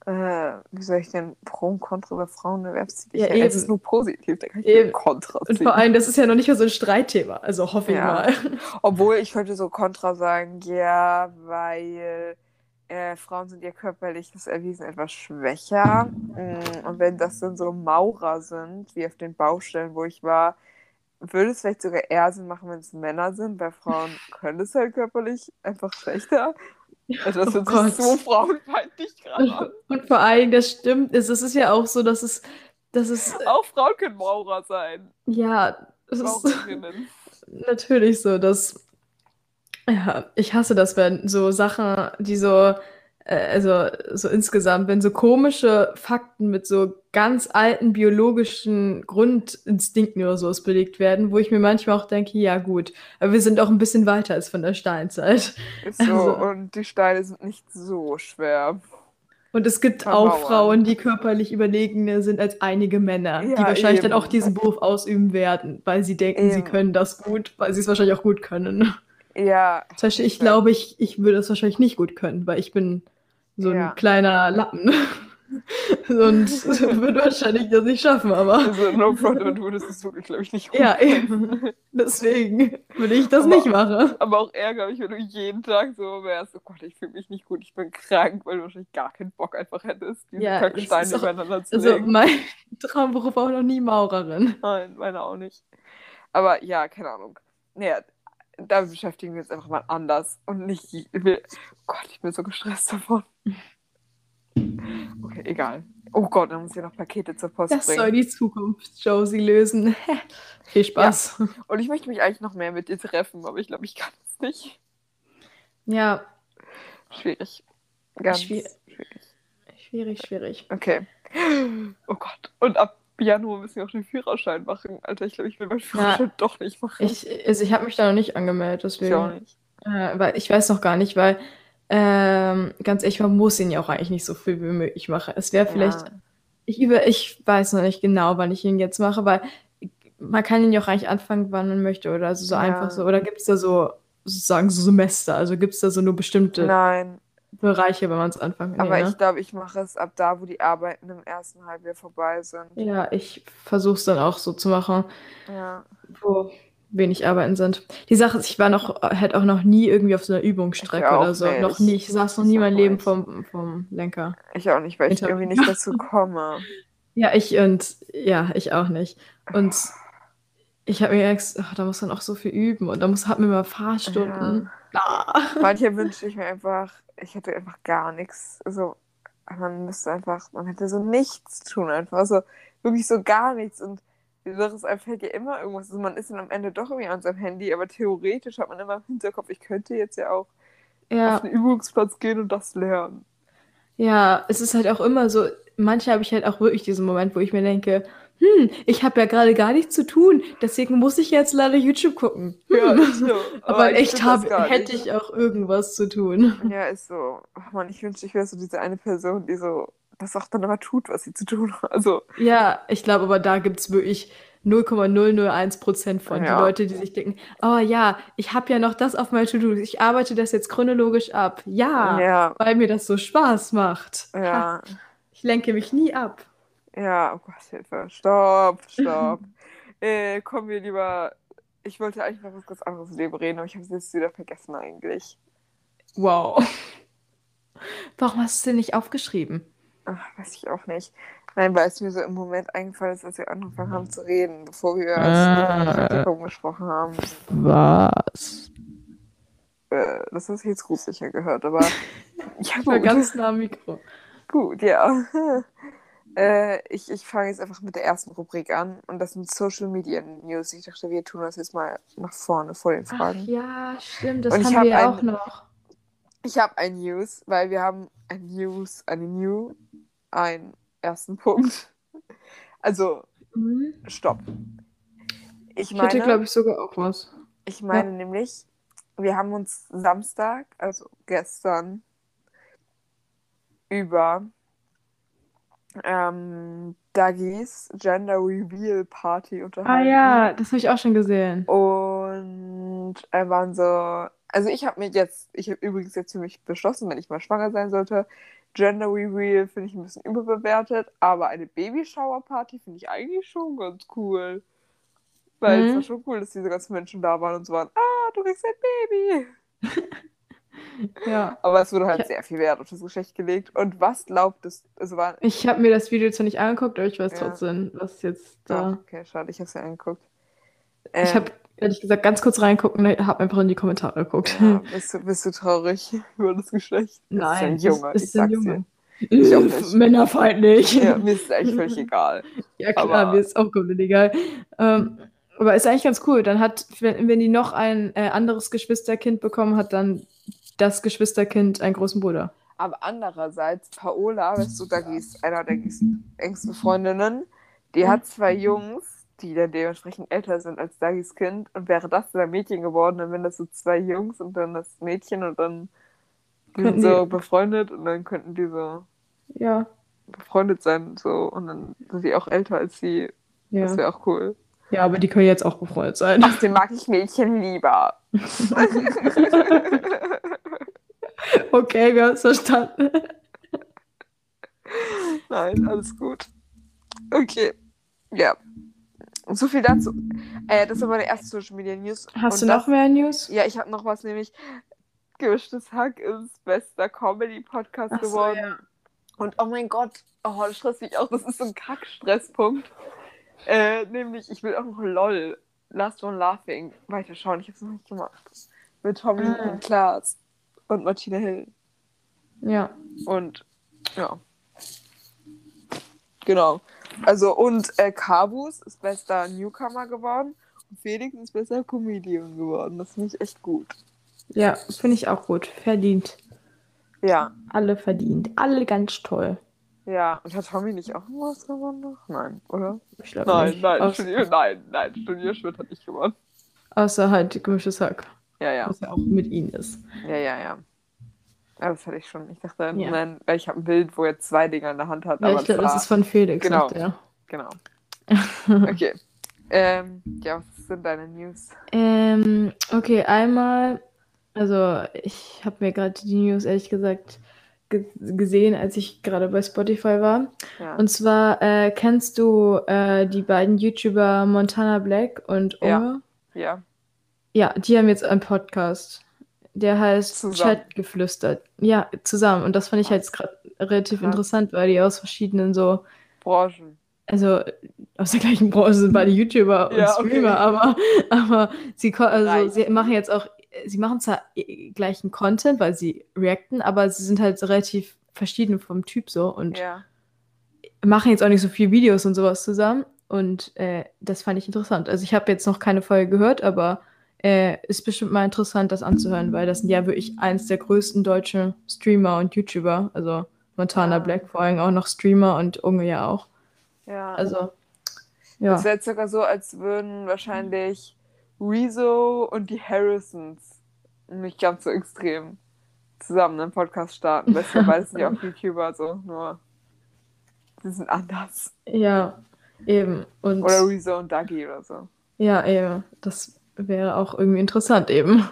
Äh, wie soll ich denn Pro und Contra über Frauen erwerbstätig? Ja, eben. ist nur positiv, da kann ich Eben. eben. Kontra Und ziehen. vor allem, das ist ja noch nicht mal so ein Streitthema, also hoffe ich Ja. mal. Obwohl ich könnte so Kontra sagen, ja, weil äh, Frauen sind ja körperlich das erwiesen etwas schwächer. Mm, Und wenn das dann so Maurer sind, wie auf den Baustellen, wo ich war, würde es vielleicht sogar eher Sinn machen, wenn es Männer sind, weil Frauen können es halt körperlich einfach schlechter. Also das Oh sich so frauenfeindlich gerade an. Und vor allem, das stimmt, es, es ist ja auch so, dass es, dass es, Auch Frauen können Maurer sein. ja, es ist natürlich so, dass, ja, ich hasse das, wenn so Sachen, die so, äh, also so insgesamt, wenn so komische Fakten mit so ganz alten biologischen Grundinstinkten oder sowas belegt werden, wo ich mir manchmal auch denke, ja gut, aber wir sind auch ein bisschen weiter als von der Steinzeit. Ist so, Also- und die Steine sind nicht so schwer. Und es gibt Von auch. Frauen, die körperlich überlegener sind als einige Männer, die Ja, wahrscheinlich dann eben. auch diesen Beruf ausüben werden, weil sie denken, sie Eben. können das gut, weil sie es wahrscheinlich auch gut können. Ja, Zum Beispiel, ich glaube, ich, ich würde es wahrscheinlich nicht gut können, weil ich bin so ein Ja. kleiner Lappen. Und würde wahrscheinlich das nicht schaffen, aber also no front, aber du würdest es wirklich, glaube ich, nicht gut ja, eben. Deswegen würde ich das Aber- nicht machen. Aber auch eher, glaube ich, wenn du jeden Tag so wärst, oh Gott, ich fühle mich nicht gut, ich bin krank, weil du wahrscheinlich gar keinen Bock einfach hättest, diese Ja, Kacksteine übereinander zu Also legen. mein, Traumberuf auch noch nie Maurerin. Nein, meine auch nicht. Aber ja, keine Ahnung. Naja, da beschäftigen wir uns einfach mal anders und nicht. Ich will, oh Gott, ich bin so gestresst davon. Okay, egal. Oh Gott, dann muss ich noch Pakete zur Post Das bringen. soll die Zukunft Josie lösen. Viel Spaß. Und ich möchte mich eigentlich noch mehr mit dir treffen, aber ich glaube, ich kann es nicht. Ja, Schwierig. Ganz Schwier- schwierig. schwierig, schwierig. Okay. Oh Gott. Und ab Januar müssen wir auch den Führerschein machen. Alter, ich glaube, ich will meinen Führerschein doch nicht machen. Ich, also ich habe mich da noch nicht angemeldet, Ich deswegen. auch nicht. Äh, weil ich weiß noch gar nicht, weil ähm, ganz ehrlich, man muss ihn ja auch eigentlich nicht so viel wie möglich machen. Es wäre vielleicht, Ja. ich über, ich weiß noch nicht genau, wann ich ihn jetzt mache, weil man kann ihn ja auch eigentlich anfangen, wann man möchte oder also so Ja. einfach so. Oder gibt es da so sozusagen so Semester? Also gibt es da so nur bestimmte Nein, Bereiche, wenn man es anfangen nee, aber ne? ich glaube, ich mache es ab da, wo die Arbeiten im ersten Halbjahr vorbei sind. Ja, ich versuche es dann auch so zu machen, Ja. wo wenig Arbeiten sind. Die Sache ist, ich war noch, halt auch noch nie irgendwie auf so einer Übungsstrecke oder so. nicht. Noch nie. Ich saß noch nie mein Leben nicht. vom, vom Lenker. Ich auch nicht, weil ich irgendwie nicht dazu komme. Ja, ich und ja, ich auch nicht. Und ich habe mir gedacht, ach, da muss man auch so viel üben und da muss hat man mal Fahrstunden. Ah. Manche wünschte ich mir einfach, ich hätte einfach gar nichts. Also, man müsste einfach, man hätte so nichts tun, einfach so, wirklich so gar nichts. Und die Sache ist, einem fällt ja immer irgendwas. Also, man ist dann am Ende doch irgendwie an seinem Handy, aber theoretisch hat man immer im Hinterkopf, ich könnte jetzt ja auch Ja, auf den Übungsplatz gehen und das lernen. ja, es ist halt auch immer so, manche habe ich halt auch wirklich diesen Moment, wo ich mir denke, hm, ich habe ja gerade gar nichts zu tun, deswegen muss ich jetzt leider YouTube gucken. Ja, Hm. ist so. Aber ich echt hab, hätte nicht. ich auch irgendwas zu tun. Ja, ist so. Ach man, ich wünschte, ich wäre so diese eine Person, die so das auch dann immer tut, was sie zu tun hat. Also, Ja, ich glaube aber da gibt es wirklich 0,001% von. Die Ja. Leute, die sich denken, oh ja, ich habe ja noch das auf meiner To-Do. Ich arbeite das jetzt chronologisch ab. Ja, ja, weil mir das so Spaß macht. Ja, ich lenke mich nie ab. Ja, oh Gott, Hilfe. Stopp, stopp. äh, kommen wir lieber. Ich wollte eigentlich noch was ganz anderes im Leben reden, aber ich habe es jetzt wieder vergessen eigentlich. Wow. Warum hast du denn nicht aufgeschrieben? Ach, weiß ich auch nicht. Nein, weil es mir so im Moment eingefallen ist, als wir angefangen haben zu reden, bevor wir über Ah. das gesprochen haben. Was? Äh, das hast du jetzt gruseliger gehört, aber Ich war ganz nah am Mikro. Gut, ja. Äh, ich ich fange jetzt einfach mit der ersten Rubrik an und das sind Social Media News. Ich dachte, wir tun das jetzt mal nach vorne vor den Ach Fragen. ja, stimmt, das Und haben hab wir ja ein- auch noch. Ich habe ein News, weil wir haben ein News, eine New, einen ersten Punkt. Also, Mhm. stopp. Ich Ich hätte, meine, glaube ich, sogar auch was. ich meine nämlich, wir haben uns Samstag, also gestern, über ähm, Daggies Gender Reveal Party Ah unterhalten. ja, das habe ich auch schon gesehen. Und äh, waren so, also ich habe mir jetzt, ich habe übrigens jetzt für mich beschlossen, wenn ich mal schwanger sein sollte, Gender Reveal finde ich ein bisschen überbewertet, aber eine Babyshower Party finde ich eigentlich schon ganz cool. Weil es Mhm. war schon cool, dass diese ganzen Menschen da waren und so waren, ah, du kriegst ein Baby. Ja. Aber es wurde halt Ja. sehr viel Wert auf das Geschlecht gelegt. Und was glaubt es, also war, Ich habe mir das Video zwar nicht angeguckt, aber ich weiß Ja. trotzdem, was jetzt da. okay, schade, ich habe es ja angeguckt. Ich Ähm, habe ehrlich gesagt ganz kurz reingucken, habe einfach in die Kommentare geguckt. ja, bist, du, bist du traurig über das Geschlecht? Das ist ein Nein, Junge, ich ist ein sag's dir. Junge. Ich auch nicht. Männerfeindlich. Ja, mir ist es eigentlich völlig egal. Ja, klar, Aber- mir ist auch komplett egal. Ähm, aber ist eigentlich ganz cool. Dann hat, wenn, wenn die noch ein äh, anderes Geschwisterkind bekommen hat, dann Geschwisterkind einen großen Bruder. Aber andererseits, Paola, weißt du, Dagis, einer der engsten Freundinnen, die hat zwei Jungs, die dann dementsprechend älter sind als Dagis Kind. Und wäre das dann ein Mädchen geworden, dann wären das so zwei Jungs und dann das Mädchen und dann sind so die- befreundet und dann könnten die so Ja. befreundet sein so und dann sind die auch älter als sie. Das Ja. wäre auch cool. ja, aber die können jetzt auch befreundet sein. Außerdem mag ich Mädchen lieber. okay, wir haben es verstanden. Nein, alles gut. Okay. Ja. So viel dazu. Äh, das war meine erste Social Media News. Hast Und du das, noch mehr News? Ja, ich habe noch was, nämlich Gemischtes Hack ist bester Comedy-Podcast so, geworden. ja. Und oh mein Gott, oh, das stresst mich auch. Das ist so ein Kack-Stresspunkt. Äh, nämlich, ich will auch noch LOL, Last One Laughing, weiterschauen. Ich habe es noch nicht gemacht. Mit Tommy Ah. und Klaas und Martina Hill. Ja. Und ja. Genau. Also, und äh, Kabus ist bester Newcomer geworden und Felix ist bester Comedian geworden. Das finde ich echt gut. Ja, finde ich auch gut. Verdient. Ja, Alle verdient. Alle ganz toll. ja. Und hat Tommy nicht auch was gewonnen? noch? Nein, oder? Ich glaube Nein, nicht. nein, Aus, Turnier, nein, nein, Turnierschmidt hat nicht gewonnen. außer halt gemischtes Hack. Ja, ja, Was ja auch mit ihnen ist. ja, ja, ja. Ja, das hatte ich schon. Ich dachte, Ja. nein, weil ich habe ein Bild, wo er zwei Dinger in der Hand hat. Ja, aber ich glaube, das ist von Felix. Genau. er. Genau. Okay. ähm, ja, was sind deine News? Ähm, okay, einmal, also ich habe mir gerade die News ehrlich gesagt ge gesehen, als ich gerade bei Spotify war. Ja. Und zwar äh, kennst du äh, die beiden YouTuber Montana Black und Ja. Unge? ja. Ja, die haben jetzt einen Podcast. Der heißt Zusammen. Chatgeflüstert. Ja, zusammen. Und das fand ich halt gerade relativ Krass. interessant, weil die aus verschiedenen so, Branchen. also aus der gleichen Branche sind beide YouTuber und Ja, okay. Streamer, aber, aber sie, also sie machen jetzt auch, sie machen zwar gleichen Content, weil sie reacten, aber sie sind halt relativ verschieden vom Typ so und Ja. machen jetzt auch nicht so viele Videos und sowas zusammen. Und äh, das fand ich interessant. Also ich habe jetzt noch keine Folge gehört, aber äh, ist bestimmt mal interessant, das anzuhören, weil das sind ja wirklich eins der größten deutschen Streamer und YouTuber. Also Montana Ah. Black vor allem auch noch Streamer und Unge ja auch. Ja. Also Es ja. wäre circa so, als würden wahrscheinlich Rezo und die Harrisons nicht ganz so extrem zusammen einen Podcast starten. Weißt du, beides sind ja auch YouTuber, so nur sie sind anders. Ja, eben. Und Oder Rezo und Dougie oder so. ja, eben. Das wäre auch irgendwie interessant eben.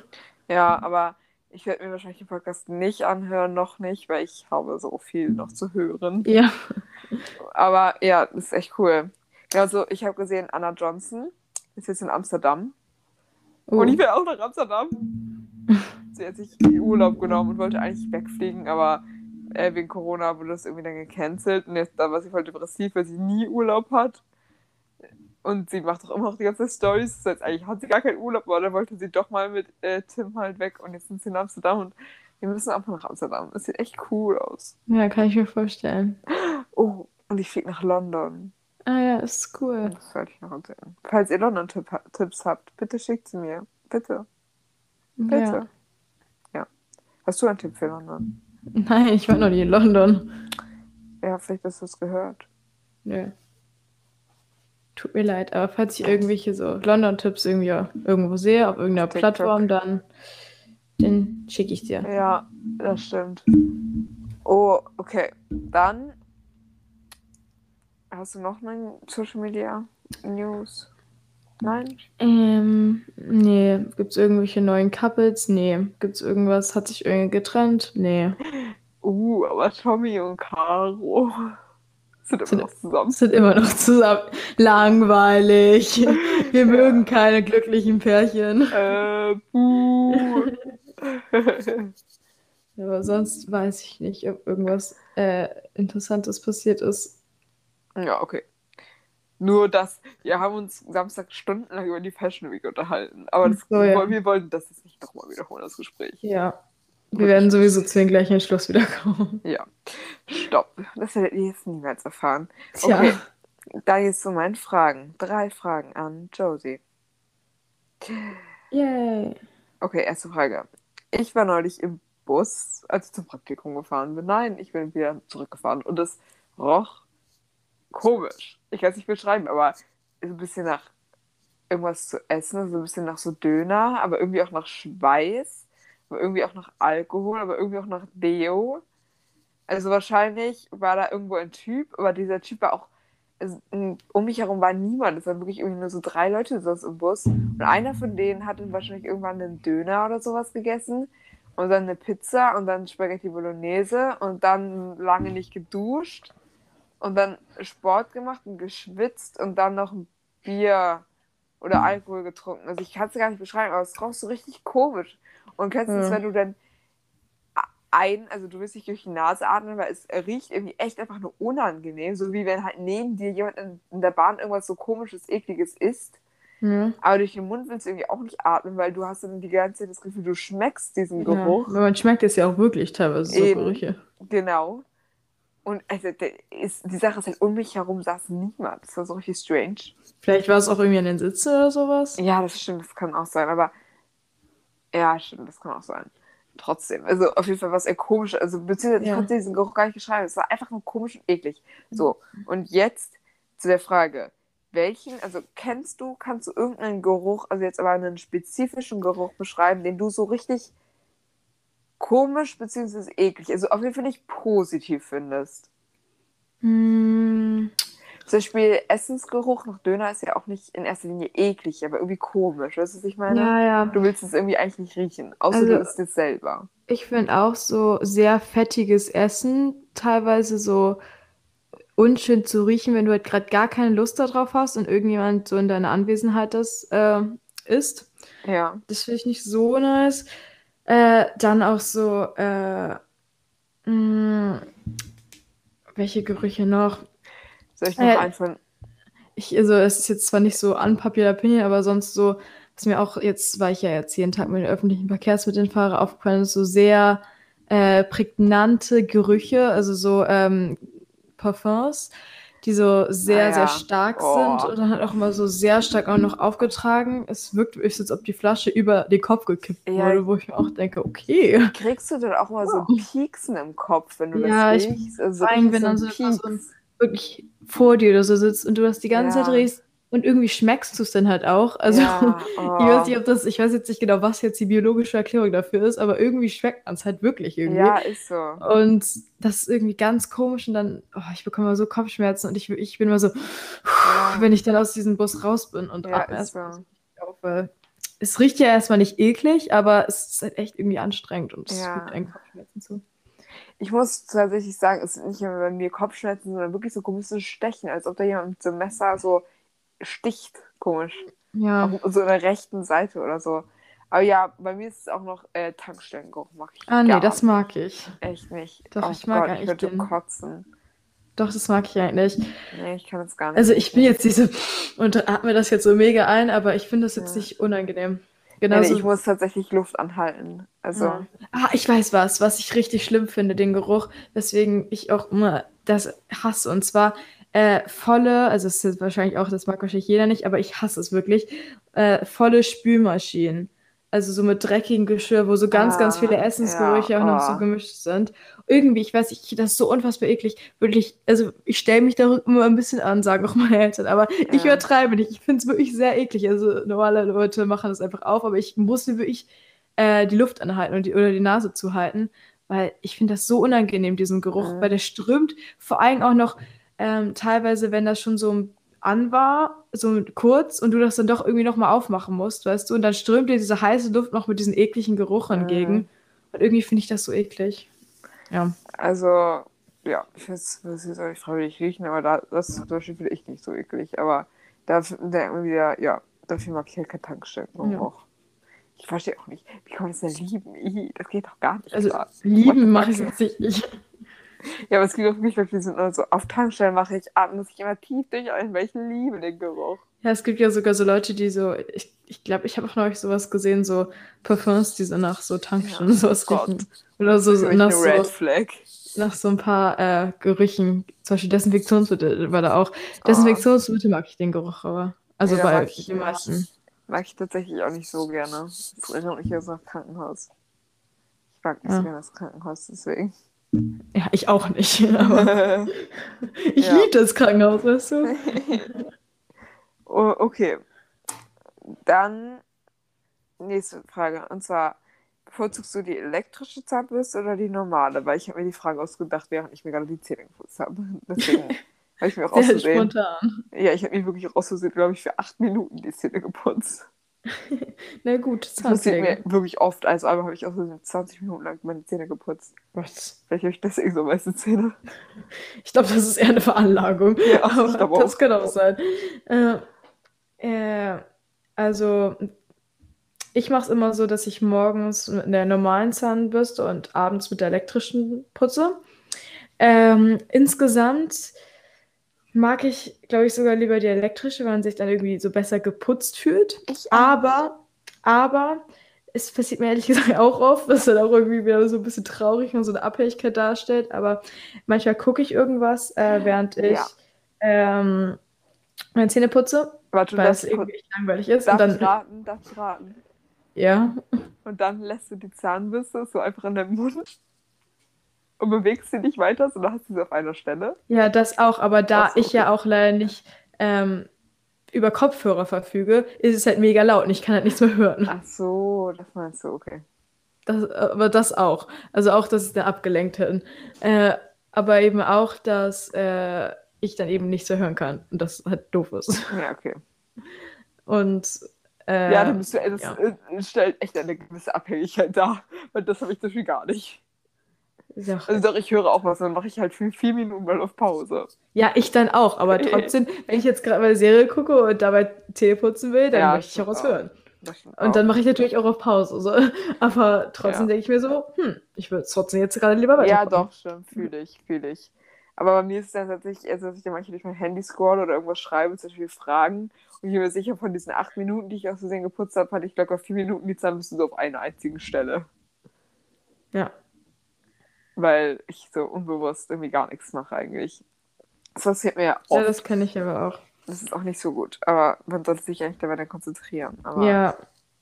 Ja, aber ich werde mir wahrscheinlich den Podcast nicht anhören, noch nicht, weil ich habe so viel noch zu hören. Ja. Aber ja, das ist echt cool. Also, ich habe gesehen, Anna Johnson ist jetzt in Amsterdam. Oh. Und ich will auch nach Amsterdam. Sie hat sich Urlaub genommen und wollte eigentlich wegfliegen, aber äh, wegen Corona wurde das irgendwie dann gecancelt. Und jetzt da war sie voll depressiv, weil sie nie Urlaub hat. Und sie macht doch immer noch die ganze Stories. Das heißt, eigentlich hat sie gar keinen Urlaub, aber dann wollte sie doch mal mit äh, Tim halt weg. Und jetzt sind sie in Amsterdam und wir müssen einfach nach Amsterdam. Das sieht echt cool aus. Ja, kann ich mir vorstellen. Oh, und ich fliege nach London. Ah ja, ist cool. Das wollte ich noch erzählen. Falls ihr London-Tipps habt, bitte schickt sie mir. Bitte. Bitte. Ja. Ja. Hast du einen Tipp für London? Nein, ich war noch nie in London. Ja, vielleicht hast du es gehört. Nö. Tut mir leid, aber falls ich irgendwelche so London-Tipps irgendwie irgendwo sehe, auf irgendeiner TikTok. Plattform, dann, dann schicke ich dir. Ja, das stimmt. Oh, okay. Dann hast du noch eine Social Media News? Nein? Ähm, nee. Gibt's irgendwelche neuen Couples? Nee. Gibt's irgendwas? Hat sich irgendwie getrennt? Nee. Uh, aber Tommy und Caro sind immer Sind- noch zusammen. Sind immer noch zusammen. Langweilig. Wir mögen keine glücklichen Pärchen. Äh, buh. Aber sonst weiß ich nicht, ob irgendwas äh, Interessantes passiert ist. ja, okay. Nur das, wir haben uns Samstag stundenlang über die Fashion Week unterhalten. Aber das, so, ja. wir wollten das jetzt nicht nochmal wiederholen, das Gespräch. Ja. Wir werden sowieso zu dem gleichen Entschluss wiederkommen. Ja. Stopp. Das werdet ihr jetzt niemals erfahren. Tja. Okay. Da jetzt zu meinen Fragen. Drei Fragen an Josie. Yay. Okay, erste Frage. Ich war neulich im Bus, als ich zum Praktikum gefahren bin. Nein, ich bin wieder zurückgefahren. Und es roch komisch. Ich kann es nicht beschreiben, aber so ein bisschen nach irgendwas zu essen, so ein bisschen nach so Döner, aber irgendwie auch nach Schweiß, aber irgendwie auch nach Alkohol, aber irgendwie auch nach Deo. Also wahrscheinlich war da irgendwo ein Typ, aber dieser Typ war auch, um mich herum war niemand. Es waren wirklich irgendwie nur so drei Leute sonst im Bus. Und einer von denen hat dann wahrscheinlich irgendwann einen Döner oder sowas gegessen und dann eine Pizza und dann Spaghetti Bolognese und dann lange nicht geduscht und dann Sport gemacht und geschwitzt und dann noch ein Bier oder Alkohol getrunken. Also ich kann es gar nicht beschreiben, aber es roch so richtig komisch. Und kennst du es, Ja. wenn du dann ein, also du willst nicht durch die Nase atmen, weil es riecht irgendwie echt einfach nur unangenehm, so wie wenn halt neben dir jemand in, in der Bahn irgendwas so komisches, ekliges isst. Ja. Aber durch den Mund willst du irgendwie auch nicht atmen, weil du hast dann die ganze Zeit das Gefühl, du schmeckst diesen Geruch. Ja. Man schmeckt es ja auch wirklich teilweise, so Eben. Gerüche. Genau. Und also ist, die Sache ist halt, um mich herum saß niemand. Das war so richtig strange. Vielleicht war es auch irgendwie an den Sitzen oder sowas. Ja, das stimmt, das kann auch sein, aber ja, stimmt, das kann auch sein. Trotzdem, also auf jeden Fall war es eher komisch, also beziehungsweise ich Ja. konnte diesen Geruch gar nicht beschreiben, es war einfach nur komisch und eklig. So, und jetzt zu der Frage, welchen, also kennst du, kannst du irgendeinen Geruch, also jetzt aber einen spezifischen Geruch beschreiben, den du so richtig komisch beziehungsweise eklig, also auf jeden Fall nicht positiv findest? Hm, Zum Beispiel Essensgeruch nach Döner ist ja auch nicht in erster Linie eklig, aber irgendwie komisch. Weißt du, was ich meine? ja, ja. Du willst es irgendwie eigentlich nicht riechen, außer Also- du isst es selber. Ich finde auch so sehr fettiges Essen teilweise so unschön zu riechen, wenn du halt gerade gar keine Lust darauf hast und irgendjemand so in deiner Anwesenheit das äh, isst. Ja. Das finde ich nicht so nice. Äh, dann auch so, äh, mh, welche Gerüche noch? Soll ich noch Äh, einfallen? Ich, also es ist jetzt zwar nicht so unpopular opinion, aber sonst so, was mir auch jetzt, weil ich ja jetzt jeden Tag mit den öffentlichen Verkehrsmitteln fahre, aufgefallen ist, so sehr äh, prägnante Gerüche, also so ähm, Parfums, die so sehr, Ah, sehr ja. stark Oh. sind und dann halt auch immer so sehr stark auch noch aufgetragen. Es wirkt wirklich, als ob die Flasche über den Kopf gekippt Ja. wurde, wo ich mir auch denke, okay. Kriegst du dann auch mal so Pieksen im Kopf, wenn du Ja, das ich- riechst? Also vor allem, richtig wenn so dann so so ein-. Wirklich vor dir oder so sitzt und du das die ganze Ja. Zeit riechst und irgendwie schmeckst du es dann halt auch. Also ja, ich oh. weiß nicht, ob das, ich weiß jetzt nicht genau, was jetzt die biologische Erklärung dafür ist, aber irgendwie schmeckt man es halt wirklich irgendwie. ja, ist so. Und das ist irgendwie ganz komisch und dann, oh, ich bekomme immer so Kopfschmerzen und ich, ich bin immer so, wenn ich dann aus diesem Bus raus bin und Ja, atme erstmal so. auf, es riecht ja erstmal nicht eklig, aber es ist halt echt irgendwie anstrengend und es Ja. fügt einen Kopfschmerzen zu. Ich muss tatsächlich sagen, es sind nicht immer bei mir Kopfschmerzen, sondern wirklich so komische Stechen, als ob da jemand mit so einem Messer so sticht. Komisch. Ja. Auf so einer rechten Seite oder so. Aber ja, bei mir ist es auch noch äh, Tankstellengeruch. Mag ich Ah, nee, das mag ich. Echt nicht. Doch, oh ich mag Gott, eigentlich ich würde den- kotzen. Doch, das mag ich eigentlich. Nee, ich kann es gar nicht. Also ich bin jetzt diese und atme das jetzt so mega ein, aber ich finde das jetzt Ja. nicht unangenehm. Nee, nee, Genauso. ich muss tatsächlich Luft anhalten. Also, Ja. Ah, ich weiß was, was ich richtig schlimm finde, den Geruch, weswegen ich auch immer das hasse. Und zwar äh, volle, also es ist wahrscheinlich auch, das mag wahrscheinlich jeder nicht, aber ich hasse es wirklich, äh, volle Spülmaschinen. Also so mit dreckigem Geschirr, wo so ganz, Ah, ganz viele Essensgerüche ja, auch noch so oh. gemischt sind. Irgendwie, ich weiß nicht, das ist so unfassbar eklig. Wirklich, also ich stelle mich da immer ein bisschen an, sagen auch meine Eltern, aber ich Ja. übertreibe nicht. Ich finde es wirklich sehr eklig. Also normale Leute machen das einfach auf, aber ich muss mir wirklich äh, die Luft anhalten und die, oder die Nase zuhalten, weil ich finde das so unangenehm, diesen Geruch, Mhm. weil der strömt vor allem auch noch ähm, teilweise, wenn das schon so an war, so kurz und du das dann doch irgendwie nochmal aufmachen musst, weißt du, und dann strömt dir diese heiße Luft noch mit diesem ekligen Geruch entgegen. Mhm. Und irgendwie finde ich das so eklig. Ja. also ja, ich weiß, das ist auch nicht freiwillig riechen, aber da, das zum Beispiel finde ich nicht so eklig. Aber da irgendwie wieder, ja, dafür mag ich halt kein Tankstellengeruch. Ich verstehe auch nicht, wie kann man das denn lieben? Ih, Das geht doch gar nicht. Also klar. lieben mache ich jetzt nicht. Ja, aber es gibt auch wirklich Leute, die sind nur so, auf Tankstellen mache ich, atme ich immer tief durch ein, weil ich liebe den Geruch. ja, es gibt ja sogar so Leute, die so, ich glaube, ich, glaub, ich habe auch neulich sowas gesehen, so Parfums, die so nach so Tankstellen Ja, sowas oh Gott. riechen. Oder so, so nach so, nach so ein paar äh, Gerüchen. Zum Beispiel Desinfektionsmittel war da auch. Oh. Desinfektionsmittel mag ich den Geruch, aber. Also Ja, bei mag ich den meisten. Mag ich tatsächlich auch nicht so gerne. Das erinnert mich jetzt nach Krankenhaus. Ich mag nicht Ja. so gerne das Krankenhaus, deswegen. Ja, ich auch nicht. Aber ich Ja. liebe das Krankenhaus, weißt du? oh, okay. Dann nächste Frage. Und zwar, bevorzugst du die elektrische Zahnbürste oder die normale? Weil ich habe mir die Frage ausgedacht, während ich mir gerade die Zähne geputzt habe. Deswegen habe ich mir auch Sehr auszusehen. spontan. Ja, ich habe mir wirklich auszusehen, glaube ich, für acht Minuten die Zähne geputzt. Na gut, Das passiert mir wirklich oft. Also einmal habe ich auch so 20 Minuten lang meine Zähne geputzt. Was? Vielleicht habe ich deswegen so weiße Zähne. Ich glaube, das ist eher eine Veranlagung. Ja, ich aber das auch. kann auch sein. Äh, äh, also, ich mache es immer so, dass ich morgens mit der normalen Zahnbürste und abends mit der elektrischen putze. Ähm, insgesamt mag ich, glaube ich, sogar lieber die elektrische, weil man sich dann irgendwie so besser geputzt fühlt. Ich aber, aber es passiert mir ehrlich gesagt auch oft, was dann auch irgendwie wieder so ein bisschen traurig und so eine Abhängigkeit darstellt. Aber manchmal gucke ich irgendwas, äh, während ich Ja. ähm, meine Zähne putze, Warte, weil es irgendwie langweilig ist. darf Und dann, raten? Darf ich raten? ja, Und dann lässt du die Zahnbürste so einfach in deinem Mund und bewegst sie nicht weiter, sondern hast sie auf einer Stelle. ja, das auch. Aber da so, ich ja okay. auch leider nicht ähm, über Kopfhörer verfüge, ist es halt mega laut und ich kann halt nichts mehr hören. Ach so, das meinst du, okay. Das, aber das auch. Also auch, dass ich da abgelenkt bin. Äh, aber eben auch, dass äh, ich dann eben nichts mehr hören kann und das halt doof ist. Ja, okay. Und äh, ja, dann bist du, das ja. äh, stellt echt eine gewisse Abhängigkeit dar, weil das habe ich zum Beispiel gar nicht. Auch, Also doch, ich höre auch was, dann mache ich halt für vier Minuten mal auf Pause. ja, ich dann auch, aber trotzdem, wenn ich jetzt gerade eine Serie gucke und dabei Tee putzen will, dann Ja, möchte ich auch was hören. Und dann mache ich natürlich auch auf Pause. So. Aber trotzdem Ja. denke ich mir so, hm, ich würde es trotzdem jetzt gerade lieber weiter Ja, doch, stimmt, fühle ich, fühle ich. Aber bei mir ist es dann tatsächlich, also dass ich dann manchmal durch mein Handy scroll oder irgendwas schreibe, zum Beispiel Fragen. Und ich bin mir sicher, von diesen acht Minuten, die ich aus Versehen geputzt habe, hatte ich locker vier Minuten die Zahnbürste so auf einer einzigen Stelle. Ja. Weil ich so unbewusst irgendwie gar nichts mache eigentlich. Das passiert mir ja Ja, oft. das kenne ich aber auch. Das ist auch nicht so gut. Aber man sollte sich eigentlich dabei dann konzentrieren. Aber Ja,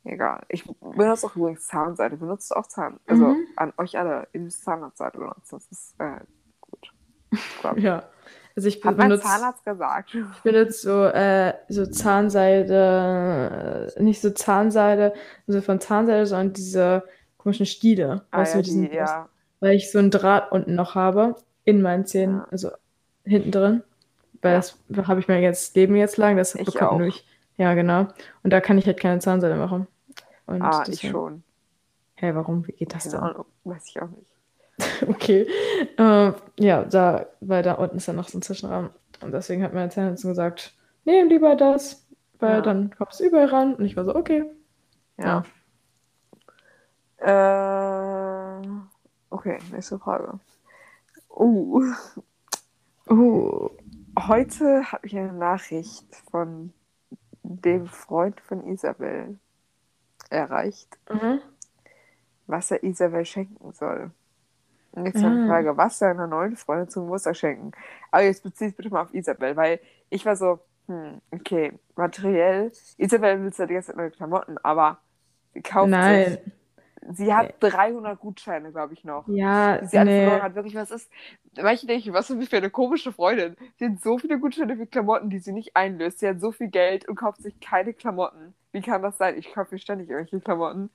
egal. Ich benutze auch übrigens Zahnseide. Benutzt auch Zahn. Also Mhm. an euch alle, ihr müsst Zahnarztseite benutzen. Das ist äh, gut. Ja. Also ich Hat mein benutze Zahnarzt gesagt. ich benutze so, äh, so Zahnseide, äh, nicht so Zahnseide, also von Zahnseide, sondern diese komischen Stiele. Ah, weißt ja, du, die, ja. Weil ich so einen Draht unten noch habe, in meinen Zähnen, Ja. also hinten drin. Weil Ja. das habe ich mir jetzt Leben jetzt lang, das Ich bekommt auch. nur ich. Ja, genau. Und da kann ich halt keine Zahnseide machen. Und Ah, ich deswegen- schon. Hä, warum? Wie geht das Keine denn? Weiß ich auch nicht. Okay. Äh, ja, da, weil da unten ist dann noch so ein Zwischenraum. Und deswegen hat meine Zahnärztin gesagt, nehm lieber das, weil Ja. dann kommst du überall ran. Und ich war so, okay. Ja. Äh, okay, nächste Frage. Uh, Uh. heute habe ich eine Nachricht von dem Freund von Isabel erreicht, Mhm. was er Isabel schenken soll. Und jetzt meine Ah. Frage, was seiner neuen Freundin zum Geburtstag schenken? Aber jetzt beziehe es bitte mal auf Isabel, weil ich war so, hm, okay, materiell, Isabel will zwar die ganze Zeit neue Klamotten, aber sie kauft Nein. sich, sie hat 300 Gutscheine, glaube ich, noch. Ja, die sie nee. verloren hat. Wirklich, was ist. Manche denken, was für eine komische Freundin. Sie hat so viele Gutscheine für Klamotten, die sie nicht einlöst. Sie hat so viel Geld und kauft sich keine Klamotten. Wie kann das sein? Ich kaufe mir ständig irgendwelche Klamotten.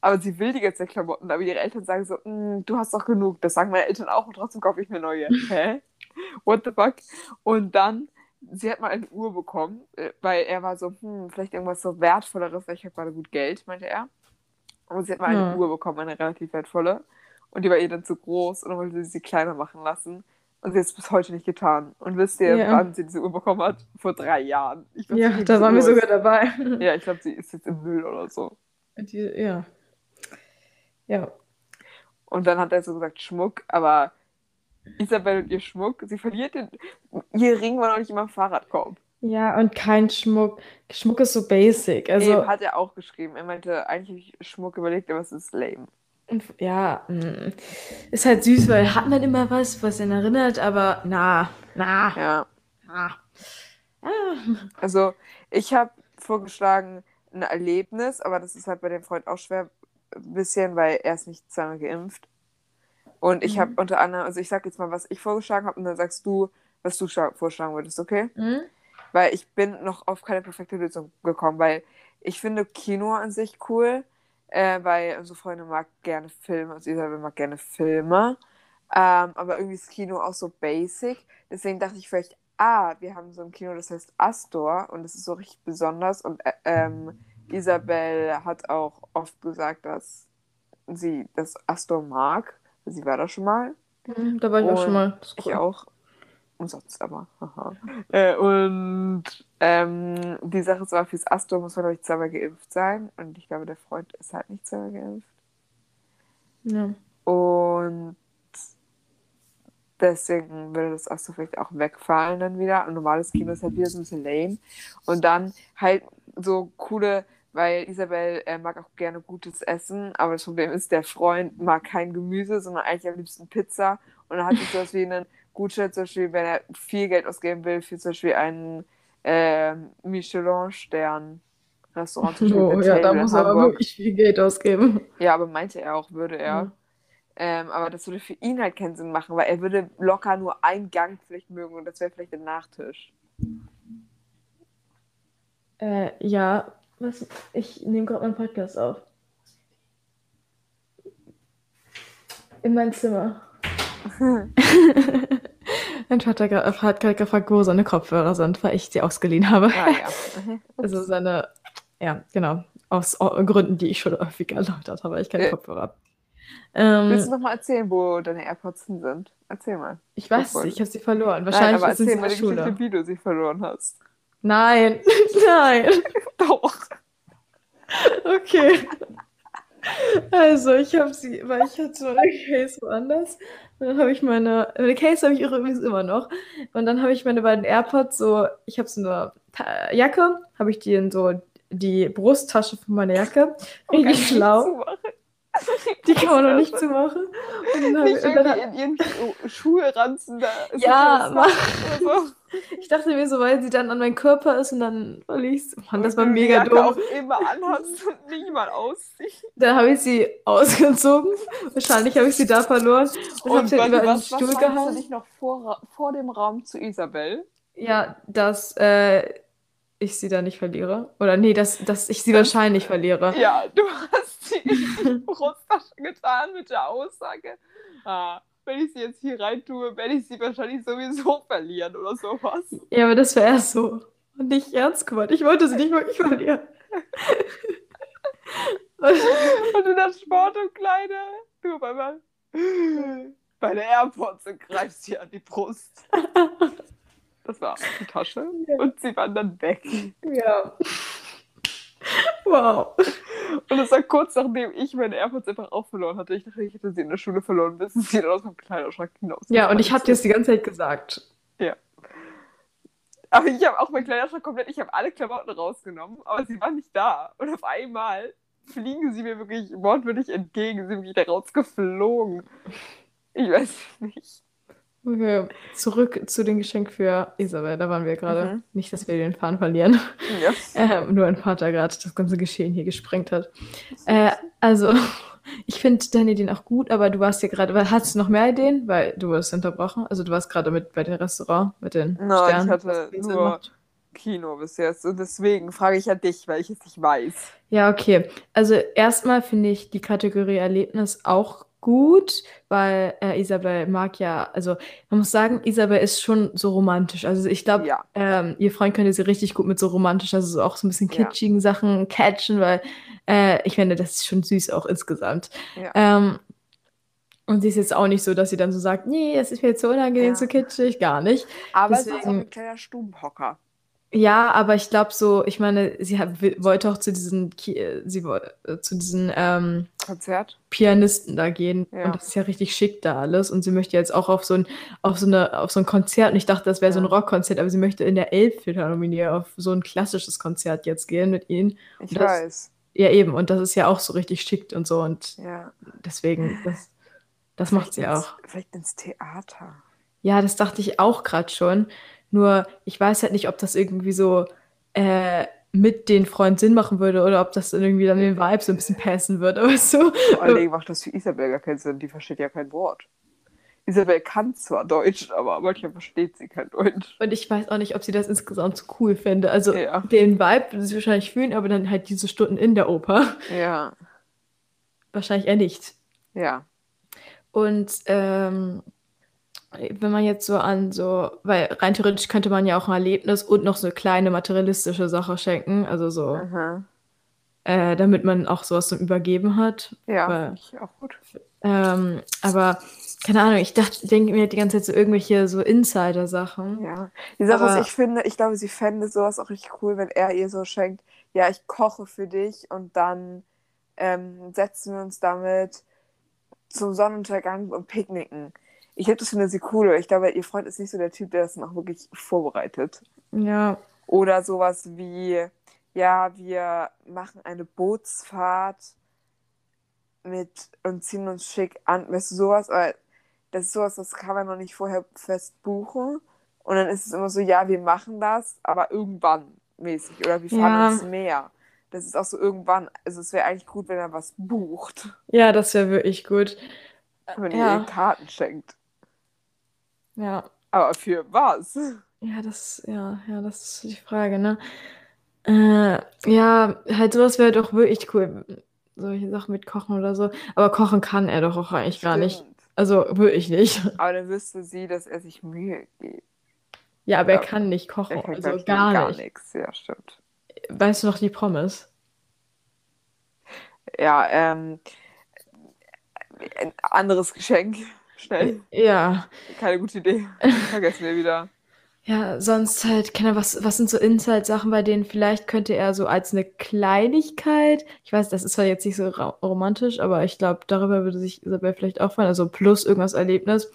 Aber sie will die ganze Klamotten, aber ihre Eltern sagen so, "Mm, du hast doch genug. Das sagen meine Eltern auch und trotzdem kaufe ich mir neue. Hä? What the fuck? Und dann, sie hat mal eine Uhr bekommen, äh, weil er war so, hm, vielleicht irgendwas so Wertvolleres, weil ich habe gerade gut Geld, meinte er. Und sie hat mal eine Ja. Uhr bekommen, eine relativ wertvolle. Und die war ihr dann zu groß und dann wollte sie sie kleiner machen lassen. Und sie hat es bis heute nicht getan. Und wisst ihr, Ja. wann sie diese Uhr bekommen hat? Vor drei Jahren. Ich weiß Ja, da waren wir sogar dabei. Ja, ich glaube, sie ist jetzt im Müll oder so. Die, ja. Ja. Und dann hat er so gesagt, Schmuck, aber Isabel und ihr Schmuck, sie verliert den. Ihr Ring war noch nicht immer im Fahrradkorb. Ja, und kein Schmuck. Schmuck ist so basic. Also, Eben, hat er auch geschrieben. Er meinte, eigentlich habe ich Schmuck überlegt, aber es ist lame. und, ja, mh. ist halt süß, weil hat man immer was, was ihn erinnert, aber na, na, Ja. na. Ah. Also, ich habe vorgeschlagen, ein Erlebnis, aber das ist halt bei dem Freund auch schwer ein bisschen, weil er ist nicht zweimal geimpft. Und ich Mhm. habe unter anderem, also ich sag jetzt mal, was ich vorgeschlagen habe und dann sagst du, was du schla- vorschlagen würdest, okay? Hm? Weil ich bin noch auf keine perfekte Lösung gekommen, weil ich finde Kino an sich cool, äh, weil unsere Freundin mag gerne Filme, also Isabel mag gerne Filme, ähm, aber irgendwie ist Kino auch so basic. Deswegen dachte ich vielleicht, ah, wir haben so ein Kino, das heißt Astor und das ist so richtig besonders und äh, ähm, Isabel hat auch oft gesagt, dass sie das Astor mag. Sie war da schon mal. Hm, Da war ich auch schon Und mal. Ist Ich cool. auch. Umsonst aber. Äh, und ähm, die Sache ist aber, fürs Astor muss man, glaube ich, zweimal geimpft sein. Und ich glaube, der Freund ist halt nicht zweimal geimpft. Ja. Und deswegen würde das Astor vielleicht auch wegfallen dann wieder. Ein normales Kino ist halt wieder so ein bisschen lame. Und dann halt so coole, weil Isabel äh, mag auch gerne gutes Essen, aber das Problem ist, der Freund mag kein Gemüse, sondern eigentlich am liebsten Pizza. Und dann hat sich sowas wie einen Gutschein, zum Beispiel, wenn er viel Geld ausgeben will, für zum Beispiel einen äh, Michelin-Stern-Restaurant. zum Beispiel Oh, ja, da muss er aber wirklich viel Geld ausgeben. Ja, aber meinte er auch, würde er. Ja. Ähm, aber das würde für ihn halt keinen Sinn machen, weil er würde locker nur einen Gang vielleicht mögen und das wäre vielleicht der Nachtisch. Äh, ja, was, ich nehme gerade meinen Podcast auf. In mein Zimmer. mein Vater gra- hat gerade gefragt, wo seine Kopfhörer sind, weil ich sie ausgeliehen habe. Ah ja. Mhm. Also seine, ja, genau, aus Gründen, die ich schon häufig erläutert habe, weil ich keine Ja. Kopfhörer habe. Ähm, Willst du noch mal erzählen, wo deine AirPods hin sind? Erzähl mal. ich weiß nicht, ich habe sie verloren. Nein, Wahrscheinlich aber ist es in erzähl mal die Geschichte, wie du sie verloren hast. Nein, nein. Doch. Okay. Also, ich habe sie, weil ich hatte meine Case woanders. Dann habe ich meine, meine Case habe ich übrigens immer noch. Und dann habe ich meine beiden AirPods so, ich habe so eine Ta Jacke, habe ich die in so die Brusttasche von meiner Jacke. Richtig schlau. Die kann man noch nicht zumachen. Und dann habe Nicht ich, und dann, irgendwie in ihren Schu- Schuhranzen da. Ja, mach. Ich dachte mir so, weil sie dann an meinem Körper ist und dann verliere ich Mann, das war mega dumm. auch immer anhast und nicht mal ausziehst. Dann habe ich sie ausgezogen. Wahrscheinlich habe ich sie da verloren und, habe sie warte, über einen was, was Stuhl meinst du gehauen. dich noch vor, vor dem Raum zu Isabel? Ja, dass äh, ich sie da nicht verliere. Oder nee, dass, dass ich sie Das- wahrscheinlich verliere. Ja, du hast sie in die Brusttasche getan mit der Aussage, ah, wenn ich sie jetzt hier rein tue, werde ich sie wahrscheinlich sowieso verlieren oder sowas. Ja, aber das wäre erst so. Und nicht ernst gemeint. Ich wollte sie nicht wirklich verlieren. Und in der Sportumkleide, du auf einmal bei der AirPods und greifst sie an die Brust. Das war die Tasche und sie waren dann weg. ja. Wow. Und es war kurz nachdem ich meine AirPods einfach auch verloren hatte. Ich dachte, ich hätte sie in der Schule verloren, bis sie dann aus meinem Kleiderschrank hinaus. Ja, und ich habe dir das die ganze Zeit gesagt. Aber ich habe auch meinen Kleiderschrank komplett, ich habe alle Klamotten rausgenommen, aber sie waren nicht da. Und auf einmal fliegen sie mir wirklich wortwörtlich entgegen, sind wirklich da rausgeflogen. Ich weiß nicht. Okay, zurück zu dem Geschenk für Isabel. Da waren wir gerade. Mhm. Nicht, dass wir den Faden verlieren. Ja. Ähm, nur ein Vater gerade das ganze Geschehen hier gesprengt hat. Äh, also, ich finde deine Ideen auch gut, aber du warst ja gerade, weil- hattest du noch mehr Ideen? Weil du wurdest unterbrochen. Also du warst gerade mit bei dem Restaurant, mit den Nein, ich Sternen. hatte viel Sinn nur-. Kino bis jetzt. Und deswegen frage ich ja dich, weil ich es nicht weiß. Ja, okay. Also erstmal finde ich die Kategorie Erlebnis auch gut, weil äh, Isabel mag ja, also man muss sagen, Isabel ist schon so romantisch. Also ich glaube, Ja. ähm, ihr Freund könnte sie richtig gut mit so romantisch, also so auch so ein bisschen Ja. kitschigen Sachen catchen, weil äh, ich finde, das ist schon süß auch insgesamt. Ja. Ähm, und sie ist jetzt auch nicht so, dass sie dann so sagt, nee, es ist mir jetzt so unangenehm, Ja. so kitschig, gar nicht. Aber es ist auch Deswegen- ein kleiner Stubenhocker. Ja, aber ich glaube so, ich meine, sie hat, wollte auch zu diesen, äh, sie woll- äh, zu diesen ähm, Konzert? Pianisten da gehen Ja. und das ist ja richtig schick da alles und sie möchte jetzt auch auf so ein, auf so eine, auf so ein Konzert und ich dachte, das wäre so ein Ja. Rockkonzert, aber sie möchte in der Elbphilharmonie auf so ein klassisches Konzert jetzt gehen mit ihnen. Ich Das- weiß. Ja, eben, und das ist ja auch so richtig schick und so und Ja. deswegen, das, das macht sie Vielleicht auch. ins- Vielleicht ins Theater. Ja, das dachte ich auch gerade schon. Nur ich weiß halt nicht, ob das irgendwie so äh, mit den Freunden Sinn machen würde oder ob das dann irgendwie dann den Vibe so ein bisschen passen würde, weißt du? Vor allen Dingen macht das für Isabel gar keinen Sinn. Die versteht ja kein Wort. Isabel kann zwar Deutsch, aber manchmal versteht sie kein Deutsch. Und ich weiß auch nicht, ob sie das insgesamt so cool fände. Also Ja. den Vibe würde sie wahrscheinlich fühlen, aber dann halt diese Stunden in der Oper. Ja. Wahrscheinlich eher nicht. Ja. Und ähm, wenn man jetzt so an so, weil rein theoretisch könnte man ja auch ein Erlebnis und noch so eine kleine materialistische Sache schenken, also so, äh, damit man auch sowas zum Übergeben hat. Ja, Weil- finde ich auch gut. Ähm, aber keine Ahnung, ich dachte, denke mir die ganze Zeit so irgendwelche so Insider-Sachen. Ja. Die Sache Aber- ist, ich finde, ich glaube, sie fände sowas auch richtig cool, wenn er ihr so schenkt, ja, ich koche für dich und dann ähm, setzen wir uns damit zum Sonnenuntergang und picknicken. Ich glaube, das finde sie cool, aber ich glaube, ihr Freund ist nicht so der Typ, der das noch wirklich vorbereitet. Ja, Oder sowas wie, ja, wir machen eine Bootsfahrt mit und ziehen uns schick an. Weißt du, sowas, aber das ist sowas, das kann man noch nicht vorher fest buchen. Und dann ist es immer so, ja, wir machen das, aber irgendwann mäßig. Oder wir fahren Ja. ins Meer. Das ist auch so irgendwann. Also es wäre eigentlich gut, wenn er was bucht. ja, das wäre wirklich gut. Wenn ihr Ja. ihr Karten schenkt. Ja, Aber für was? ja, das, ja, ja, das ist die Frage, ne? Äh, ja, halt sowas wäre doch wirklich cool. Solche Sachen mit Kochen oder so. Aber kochen kann er doch auch eigentlich gar nicht. Stimmt. Also wirklich nicht. Aber dann wüsste sie, dass er sich Mühe gibt. Ja, aber er Ja. kann nicht kochen. Er kann, Also gar gar nicht. nichts. Ja, stimmt. Weißt du noch die Pommes? Ja, ähm, ein anderes Geschenk. Schnell. Ja. Keine gute Idee. Vergessen wir wieder. Ja, sonst halt, keine Ahnung, was, was sind so Inside-Sachen, bei denen vielleicht könnte er so als eine Kleinigkeit, ich weiß, das ist zwar jetzt nicht so romantisch, aber ich glaube, darüber würde sich Isabel vielleicht auch freuen, also plus irgendwas Erlebnis,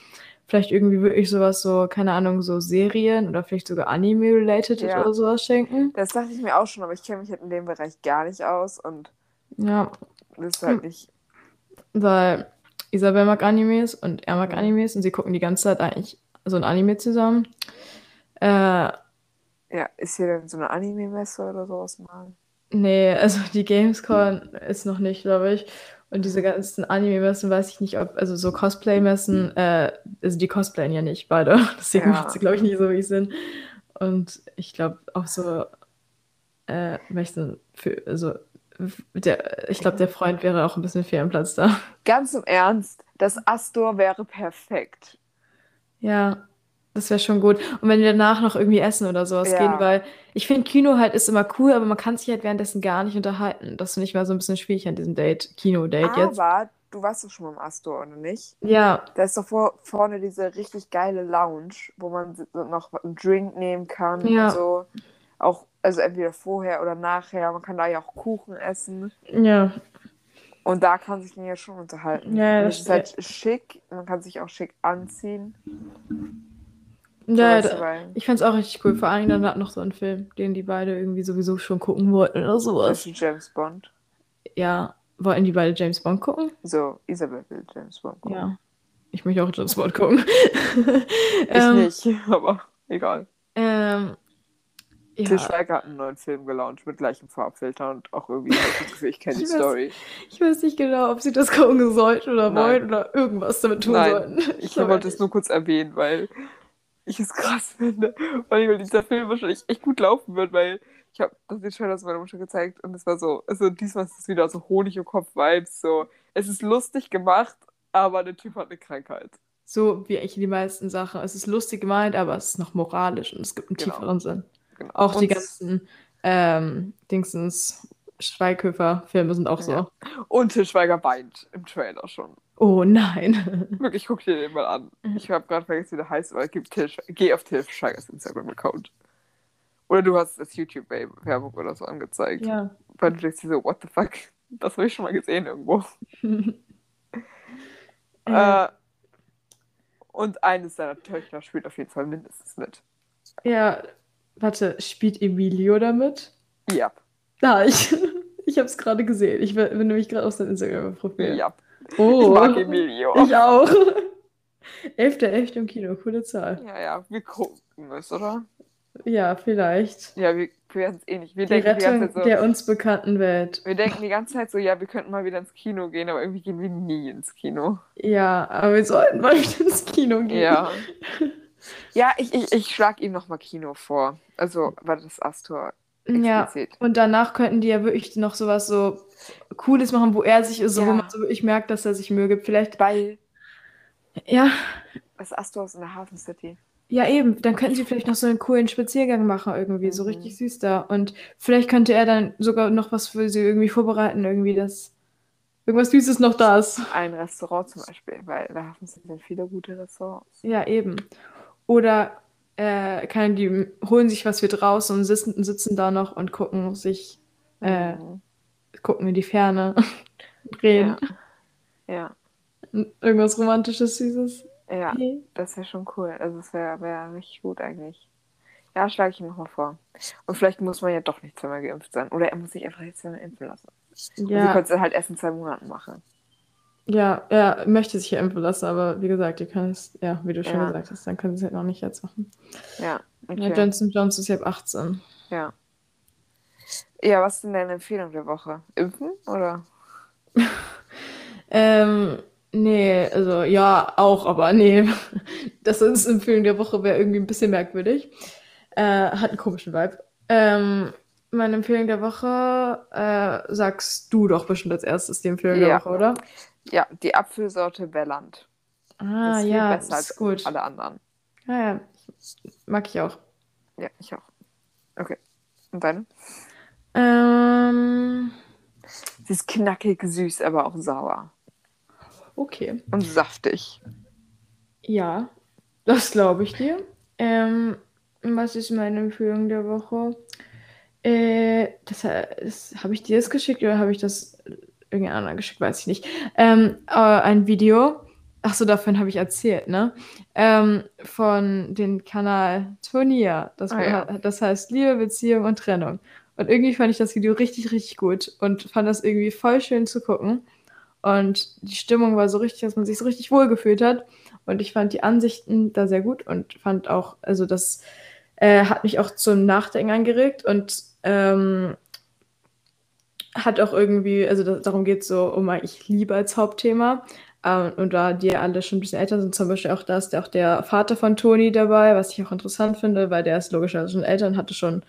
vielleicht irgendwie wirklich sowas so, keine Ahnung, so Serien oder vielleicht sogar Anime-related Ja. oder sowas schenken. Das dachte ich mir auch schon, aber ich kenne mich halt in dem Bereich gar nicht aus und Ja, das ist halt Hm. nicht. weil Isabel mag Animes und er mag. Animes und sie gucken die ganze Zeit eigentlich so ein Anime zusammen. Äh, Ja, ist hier denn so eine Anime-Messe oder sowas mal? Nee, also die Gamescom ist noch nicht, glaube ich. Und diese ganzen Anime-Messen weiß ich nicht, ob, also so Cosplay-Messen, äh, also die cosplayen ja nicht beide. Deswegen Ja. macht sie, glaube ich, nicht so wie Sinn. Und ich glaube auch so, äh, Messen für, also der, ich glaube, der Freund wäre auch ein bisschen fehl am Platz da. Ganz im Ernst, das Astor wäre perfekt. Ja, das wäre schon gut. Und wenn wir danach noch irgendwie essen oder sowas Ja. gehen, weil ich finde, Kino halt ist immer cool, aber man kann sich halt währenddessen gar nicht unterhalten. Das finde ich mal so ein bisschen schwierig an diesem Date, Kino-Date jetzt. Aber du warst doch schon mal im Astor, oder nicht? Ja, Da ist doch vor, vorne diese richtig geile Lounge, wo man noch einen Drink nehmen kann Ja. und so. Auch, also entweder vorher oder nachher. Man kann da ja auch Kuchen essen. ja, Und da kann sich man ja schon unterhalten. Ja, das ist halt schick. Man kann sich auch schick anziehen. ja, da, ich fand's auch richtig cool. Vor allem dann hat noch so ein Film, den die beide irgendwie sowieso schon gucken wollten oder sowas. Zwischen James Bond. Ja, wollten die beide James Bond gucken? So, Isabel will James Bond gucken. Ja, ich möchte auch James Bond gucken. Ich Ähm, nicht, aber egal. Ähm, Til ja, Schweiger hat einen neuen Film gelauncht mit gleichem Farbfilter und auch irgendwie ich ich kenne die Ich weiß- Story. ich weiß nicht genau, ob sie das gucken sollten oder Nein. wollen oder irgendwas damit tun Nein, sollten. Ich glaub wollte es nur kurz erwähnen, weil ich es krass finde. Weil dieser Film wahrscheinlich echt gut laufen wird, weil ich habe das den Trailer meiner Mutter gezeigt und es war so, also diesmal ist es wieder so Honig im Kopf-Vibes. So, es ist lustig gemacht, aber der Typ hat eine Krankheit. So wie eigentlich die meisten Sachen. Es ist lustig gemeint, aber es ist noch moralisch und es gibt einen Genau. tieferen Sinn. Genau. Auch die Und- ganzen ähm, Dingsens Schweighöfer-Filme sind auch so. Ja. Und Til Schweiger weint im Trailer schon. Oh nein. Wirklich, guck dir den mal an. Mhm. Ich habe gerade vergessen, wie der heißt, aber gib Til geh auf Til Schweigers Instagram-Account. Oder du hast das YouTube-Werbung oder so angezeigt. ja. Weil du denkst dir so, what the fuck? Das habe ich schon mal gesehen irgendwo. Äh, und eines seiner Töchter spielt auf jeden Fall mindestens mit. ja, warte, spielt Emilio damit? Ja, Da, ich, ich habe es gerade gesehen. Ich bin bin nämlich gerade auf sein Instagram-Profil. ja. Oh, Ich mag Emilio. Ich auch. 11.11. im Kino, coole Zahl. Ja, ja, wir gucken es, oder? Ja, vielleicht. Ja, wir werden es eh nicht. Wir Die denken die ganze Rettung Zeit so, der uns bekannten Welt. wir denken die ganze Zeit so, ja, wir könnten mal wieder ins Kino gehen, aber irgendwie gehen wir nie ins Kino. Ja, aber wir sollten mal wieder ins Kino gehen. Ja. Ja, ich, ich, ich schlage ihm nochmal Kino vor. Also, war das Astor Ja, explizit. und danach könnten die ja wirklich noch sowas so Cooles machen, wo er sich so, wo Ja. man so wirklich merkt, dass er sich Mühe gibt. Vielleicht, Weil ja, das Astor ist in der Hafen City. ja eben, dann könnten sie vielleicht noch so einen coolen Spaziergang machen irgendwie, so Mhm. richtig süß da. Und vielleicht könnte er dann sogar noch was für sie irgendwie vorbereiten, irgendwie das, irgendwas Süßes noch da ist. Ein Restaurant zum Beispiel, weil da sind viele gute Restaurants. Ja, eben. Oder äh, kann, die holen sich was für draußen und sitzen, sitzen da noch und gucken sich, äh, mhm. gucken in die Ferne, reden. Ja. ja. Irgendwas Romantisches, Süßes. Ja, okay. das wäre schon cool. Also es wäre wär richtig gut eigentlich. Ja, schlage ich ihm nochmal vor. Und vielleicht muss man ja doch nicht zweimal geimpft sein. Oder er muss sich einfach jetzt zweimal impfen lassen. Ja. Und sie könnte es halt erst in zwei Monaten machen. Ja, er möchte sich ja impfen lassen, aber wie gesagt, ihr könnt es, ja, wie du schon ja. gesagt hast, dann können sie es halt noch nicht jetzt machen. Ja, okay. Ja, Johnson Johnson ist ja ab 18. Ja. Ja, was ist denn deine Empfehlung der Woche? Impfen oder? ähm, nee, also ja, auch, aber nee. Das ist Empfehlung der Woche wäre irgendwie ein bisschen merkwürdig. Äh, hat einen komischen Vibe. Ähm, meine Empfehlung der Woche äh, sagst du doch bestimmt als erstes die Empfehlung ja. der Woche, oder? Ja, die Apfelsorte Belland. Ah, das ist ja, besser das ist gut. alle anderen. Ja, ja, mag ich auch. Ja, ich auch. Okay. Und deine? Ähm. Sie ist knackig süß, aber auch sauer. Okay. Und saftig. Ja, das glaube ich dir. Ähm, was ist meine Empfehlung der Woche? Äh, das, das habe ich dir das geschickt oder habe ich das irgendein anderer geschickt, weiß ich nicht. Ähm, äh, ein Video, ach so, davon habe ich erzählt, ne? Ähm, von dem Kanal Tonia. Das, ah, ja. das heißt Liebe, Beziehung und Trennung. Und irgendwie fand ich das Video richtig, richtig gut und fand das irgendwie voll schön zu gucken. Und die Stimmung war so richtig, dass man sich so richtig wohl gefühlt hat. Und ich fand die Ansichten da sehr gut und fand auch, also das äh, hat mich auch zum Nachdenken angeregt und ähm, hat auch irgendwie, also das, darum geht es so um eigentlich Liebe als Hauptthema. Ähm, und da die alle schon ein bisschen älter sind, zum Beispiel auch da ist auch der Vater von Toni dabei, was ich auch interessant finde, weil der ist logischerweise schon älter und hatte schon,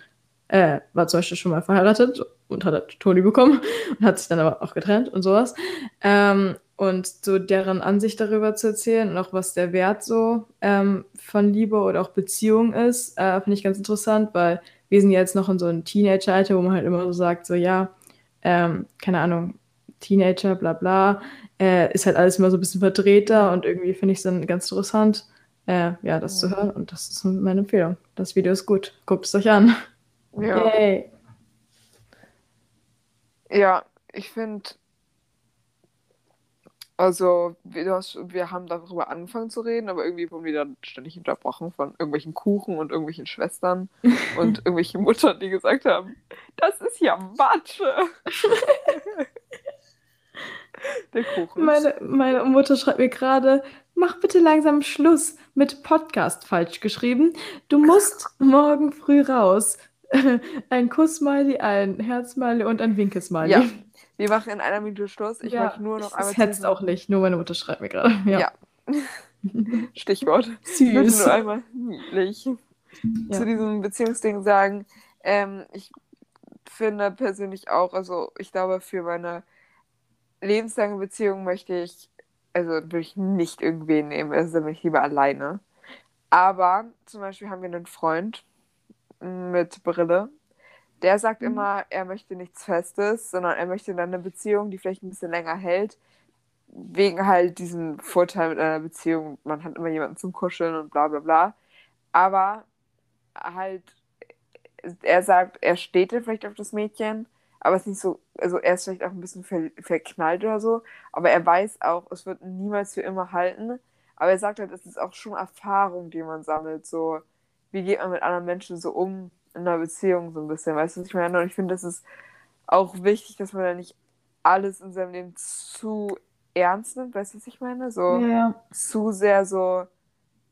äh, war zum Beispiel schon mal verheiratet und hat halt Toni bekommen und hat sich dann aber auch getrennt und sowas. Ähm, und so deren Ansicht darüber zu erzählen und auch was der Wert so ähm, von Liebe oder auch Beziehung ist, äh, finde ich ganz interessant, weil wir sind jetzt noch in so einem Teenager-Alter, wo man halt immer so sagt, so ja, ähm, keine Ahnung, Teenager, bla bla, äh, ist halt alles immer so ein bisschen verdrehter und irgendwie finde ich es dann ganz interessant, äh, ja, das zu hören und das ist meine Empfehlung. Das Video ist gut, guckt es euch an. Ja. Yay. Ja, ich finde, also wir, hast, wir haben darüber angefangen zu reden, aber irgendwie wurden wir dann ständig unterbrochen von irgendwelchen Kuchen und irgendwelchen Schwestern und irgendwelchen Muttern, die gesagt haben, das ist ja Matsche. Der Kuchen. Meine, meine Mutter schreibt mir gerade, mach bitte langsam Schluss mit Podcast falsch geschrieben. Du musst morgen früh raus. ein Kuss-Smiley, ein Herz-Smiley und ein Winkesmiley. Ja, wir machen in einer Minute Schluss. Ich ja, möchte nur noch einmal. Das hetzt auch nicht, nur meine Mutter schreibt mir gerade. Ja. ja. Stichwort. Süß. nur einmal niedlich. Ja. Zu diesem Beziehungsding sagen. Ähm, ich finde persönlich auch, also ich glaube, für meine lebenslange Beziehung möchte ich, also würde ich nicht irgendwen nehmen, also bin ich lieber alleine. Aber zum Beispiel haben wir einen Freund mit Brille der sagt mhm. immer, er möchte nichts Festes, sondern er möchte dann eine Beziehung, die vielleicht ein bisschen länger hält, wegen halt diesem Vorteil mit einer Beziehung. Man hat immer jemanden zum Kuscheln und bla bla bla. Aber halt, er sagt, er steht vielleicht auf das Mädchen, aber es ist nicht so, also er ist vielleicht auch ein bisschen ver verknallt oder so, aber er weiß auch, es wird niemals für immer halten. Aber er sagt halt, es ist auch schon Erfahrung, die man sammelt. So, wie geht man mit anderen Menschen so um? In einer Beziehung so ein bisschen, weißt du, was ich meine? Und ich finde, das ist auch wichtig, dass man da nicht alles in seinem Leben zu ernst nimmt, weißt du, was ich meine? So ja. zu sehr so,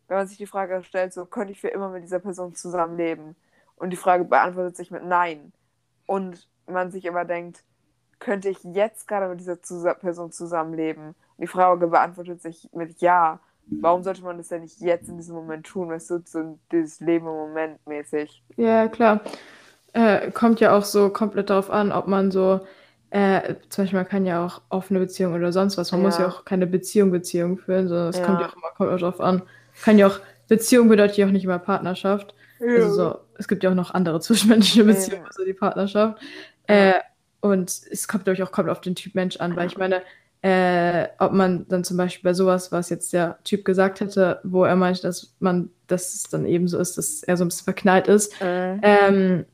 wenn man sich die Frage stellt, so könnte ich für immer mit dieser Person zusammenleben? Und die Frage beantwortet sich mit Nein. Und man sich immer denkt, könnte ich jetzt gerade mit dieser Person zusammenleben? Und die Frage beantwortet sich mit Ja warum sollte man das denn nicht jetzt in diesem Moment tun, weißt du, so dieses Leben im Moment mäßig. Ja, klar. Äh, kommt ja auch so komplett darauf an, ob man so, äh, zum Beispiel man kann ja auch offene Beziehung oder sonst was, man ja. muss ja auch keine Beziehung Beziehung führen, sondern es ja. kommt ja auch immer kommt auch darauf an. Kann ja auch, Beziehung bedeutet ja auch nicht immer Partnerschaft. Ja. Also so, es gibt ja auch noch andere zwischenmenschliche Beziehungen, also die Partnerschaft. Äh, Und es kommt, glaube ich, auch kommt auf den Typ Mensch an, weil ich meine, äh, ob man dann zum Beispiel bei sowas, was jetzt der Typ gesagt hätte, wo er meinte, dass man, dass es dann eben so ist, dass er so ein bisschen verknallt ist. Äh. Ähm,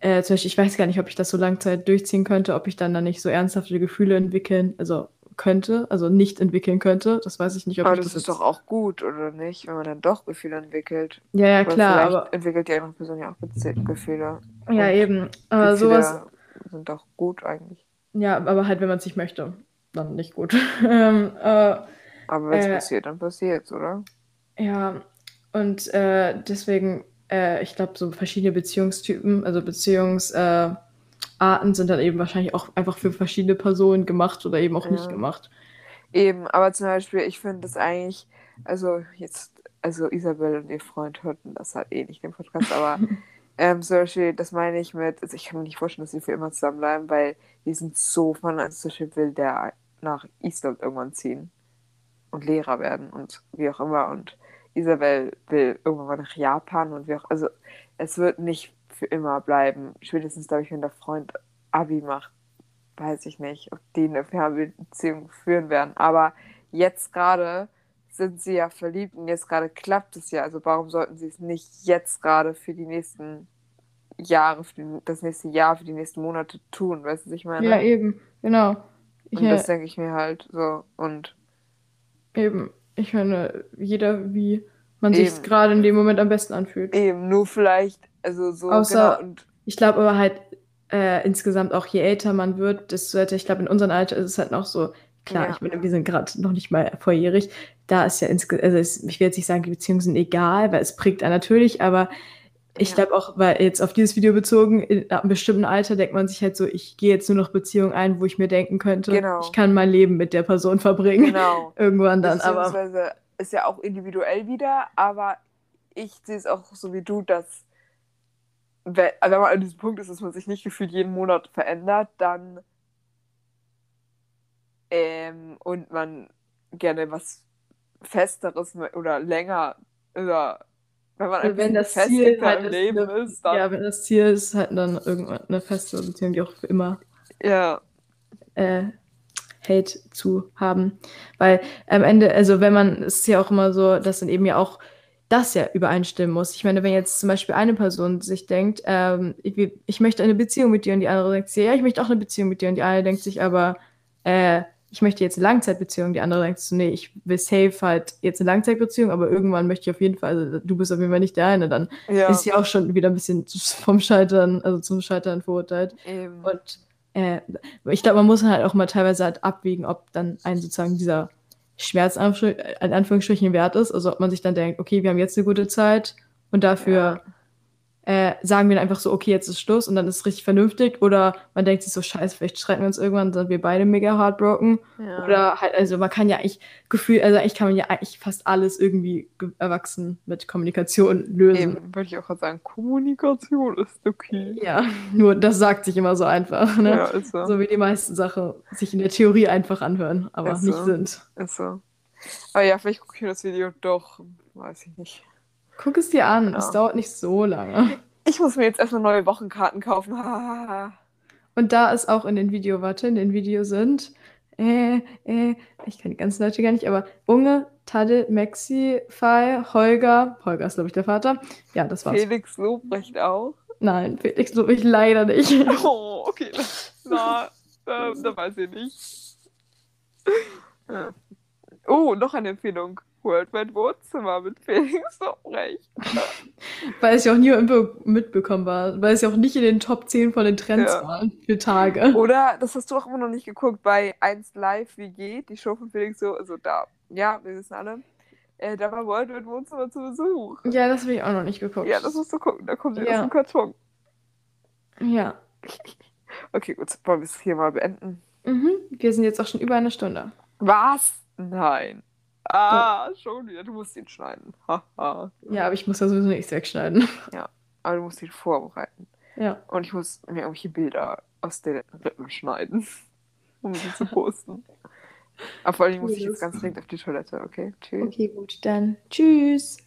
äh, zum Beispiel, ich weiß gar nicht, ob ich das so lange Zeit durchziehen könnte, ob ich dann da nicht so ernsthafte Gefühle entwickeln, also könnte, also nicht entwickeln könnte. Das weiß ich nicht, ob Aber ich das das ist doch auch gut, oder nicht? Wenn man dann doch Gefühle entwickelt. Ja, ja, klar, aber entwickelt die andere Person ja auch Gefühle. ja, eben. Aber Gefühle sowas, sind doch gut eigentlich. ja, aber halt, wenn man es nicht möchte, dann nicht gut. ähm, äh, Aber wenn es Äh. passiert, dann passiert es, oder? Ja, und äh, deswegen, äh, ich glaube, so verschiedene Beziehungstypen, also Beziehungsarten äh, sind dann eben wahrscheinlich auch einfach für verschiedene Personen gemacht oder eben auch nicht Ja. gemacht. Eben, aber zum Beispiel, ich finde das eigentlich, also jetzt, also Isabel und ihr Freund hörten das halt eh nicht, den Podcast, aber ähm, zum Beispiel, das meine ich mit, also ich kann mir nicht vorstellen, dass sie für immer zusammenbleiben, weil die sind so von, also zum Beispiel will der nach Island irgendwann ziehen und Lehrer werden und wie auch immer und Isabel will irgendwann mal nach Japan und wie auch, also es wird nicht für immer bleiben, spätestens glaube ich, wenn der Freund Abi macht, weiß ich nicht, ob die eine Fernbeziehung führen werden. Aber jetzt gerade sind sie ja verliebt und jetzt gerade klappt es ja. Also warum sollten sie es nicht jetzt gerade für die nächsten Jahre, für das nächste Jahr, für die nächsten Monate tun? Weißt du, was ich meine? Ja, eben, genau. Und das äh, denke ich mir halt so. Und eben, ich meine, jeder, wie man sich gerade in dem Moment am besten anfühlt. eben nur vielleicht, also so Außer- genau. Und Ich glaube aber halt äh, insgesamt auch, je älter man wird, desto älter, ich glaube, in unserem Alter ist es halt noch so, klar, Ja. ich meine, wir sind gerade noch nicht mal volljährig, da ist ja insgesamt, also es, ich will jetzt nicht sagen, die Beziehungen sind egal, weil es prägt einen natürlich, aber ich Ja. glaube auch, weil jetzt auf dieses Video bezogen, in einem bestimmten Alter denkt man sich halt so, ich gehe jetzt nur noch Beziehungen ein, wo ich mir denken könnte, Genau. ich kann mein Leben mit der Person verbringen. genau. Irgendwann dann, aber Beziehungsweise ist ja auch individuell wieder, aber ich sehe es auch so wie du, dass wenn, wenn man an diesem Punkt ist, dass man sich nicht gefühlt jeden Monat verändert, dann ähm, und man gerne was Festeres oder länger oder wenn man ein Also wenn das Ziel halt ist, Leben eine- ist, dann ja, wenn das Ziel ist, halt dann irgendwann eine feste Beziehung, die auch für immer ja, äh, Hate zu haben. Weil am Ende, also wenn man, es ist ja auch immer so, dass dann eben ja auch das ja übereinstimmen muss. Ich meine, wenn jetzt zum Beispiel eine Person sich denkt, ähm, ich, ich möchte eine Beziehung mit dir und die andere denkt sich, ja, ich möchte auch eine Beziehung mit dir und die eine denkt sich aber, äh, ich möchte jetzt eine Langzeitbeziehung, die andere denkt so, nee, ich will safe halt jetzt eine Langzeitbeziehung, aber irgendwann möchte ich auf jeden Fall, also du bist auf jeden Fall nicht der eine, dann ja, ist ja auch schon wieder ein bisschen vom Scheitern, also zum Scheitern verurteilt. eben. Und äh, ich glaube, man muss halt auch mal teilweise halt abwägen, ob dann ein sozusagen dieser Schmerz in Anführungsstrichen wert ist. Also ob man sich dann denkt, okay, wir haben jetzt eine gute Zeit und dafür äh, sagen wir dann einfach so, okay, jetzt ist Schluss und dann ist es richtig vernünftig. Oder man denkt sich so, scheiße, vielleicht streiten wir uns irgendwann, dann sind wir beide mega heartbroken. ja. Oder halt, also man kann ja eigentlich Gefühl, also eigentlich kann man ja eigentlich fast alles irgendwie ge- erwachsen mit Kommunikation lösen. Eben, würde ich auch gerade sagen, Kommunikation ist okay. Ja, nur das sagt sich immer so einfach, ne? Ja, ist so. So wie die meisten Sachen sich in der Theorie einfach anhören, aber Ist nicht so. sind. Ist so. Aber ja, vielleicht gucke ich mir das Video doch. Weiß ich nicht. Guck es dir an, Ja. es dauert nicht so lange. Ich muss mir jetzt erstmal neue Wochenkarten kaufen. Und da ist auch in den Video, warte, in den Video sind, äh, äh, ich kann die ganzen Leute gar nicht, aber Unge, Tadde, Maxi, Fai, Holger, Holger ist, glaube ich, der Vater. Ja, das war's. Felix Lobrecht auch. Nein, Felix ich leider nicht. Oh, okay. Na, äh, da weiß ich nicht. Ja. Oh, noch eine Empfehlung. World Wide Wohnzimmer mit Felix Lobrecht. Weil es ja auch nie mitbe- mitbekommen war, weil es ja auch nicht in den Top 10 von den Trends Ja. war für Tage. Oder, das hast du auch immer noch nicht geguckt, bei 1 Live WG, die Show von Felix so, also da, ja, wir wissen alle, äh, da war World Wide Wohnzimmer zu Besuch. Ja, das habe ich auch noch nicht geguckt. Ja, das musst du gucken, da kommt sie Ja. aus dem Karton. Ja. Okay, gut, wollen wir es hier mal beenden? Mhm. Wir sind jetzt auch schon über eine Stunde. Was? Nein. Ah, schon wieder. Du musst ihn schneiden. Haha. Ja, aber ich muss ja sowieso nichts wegschneiden. Aber du musst ihn vorbereiten. Ja. Und ich muss mir irgendwelche Bilder aus den Rippen schneiden, um sie zu posten. Aber vor allem muss ich jetzt ganz dringend auf die Toilette, okay? Tschüss. Okay, gut, dann tschüss.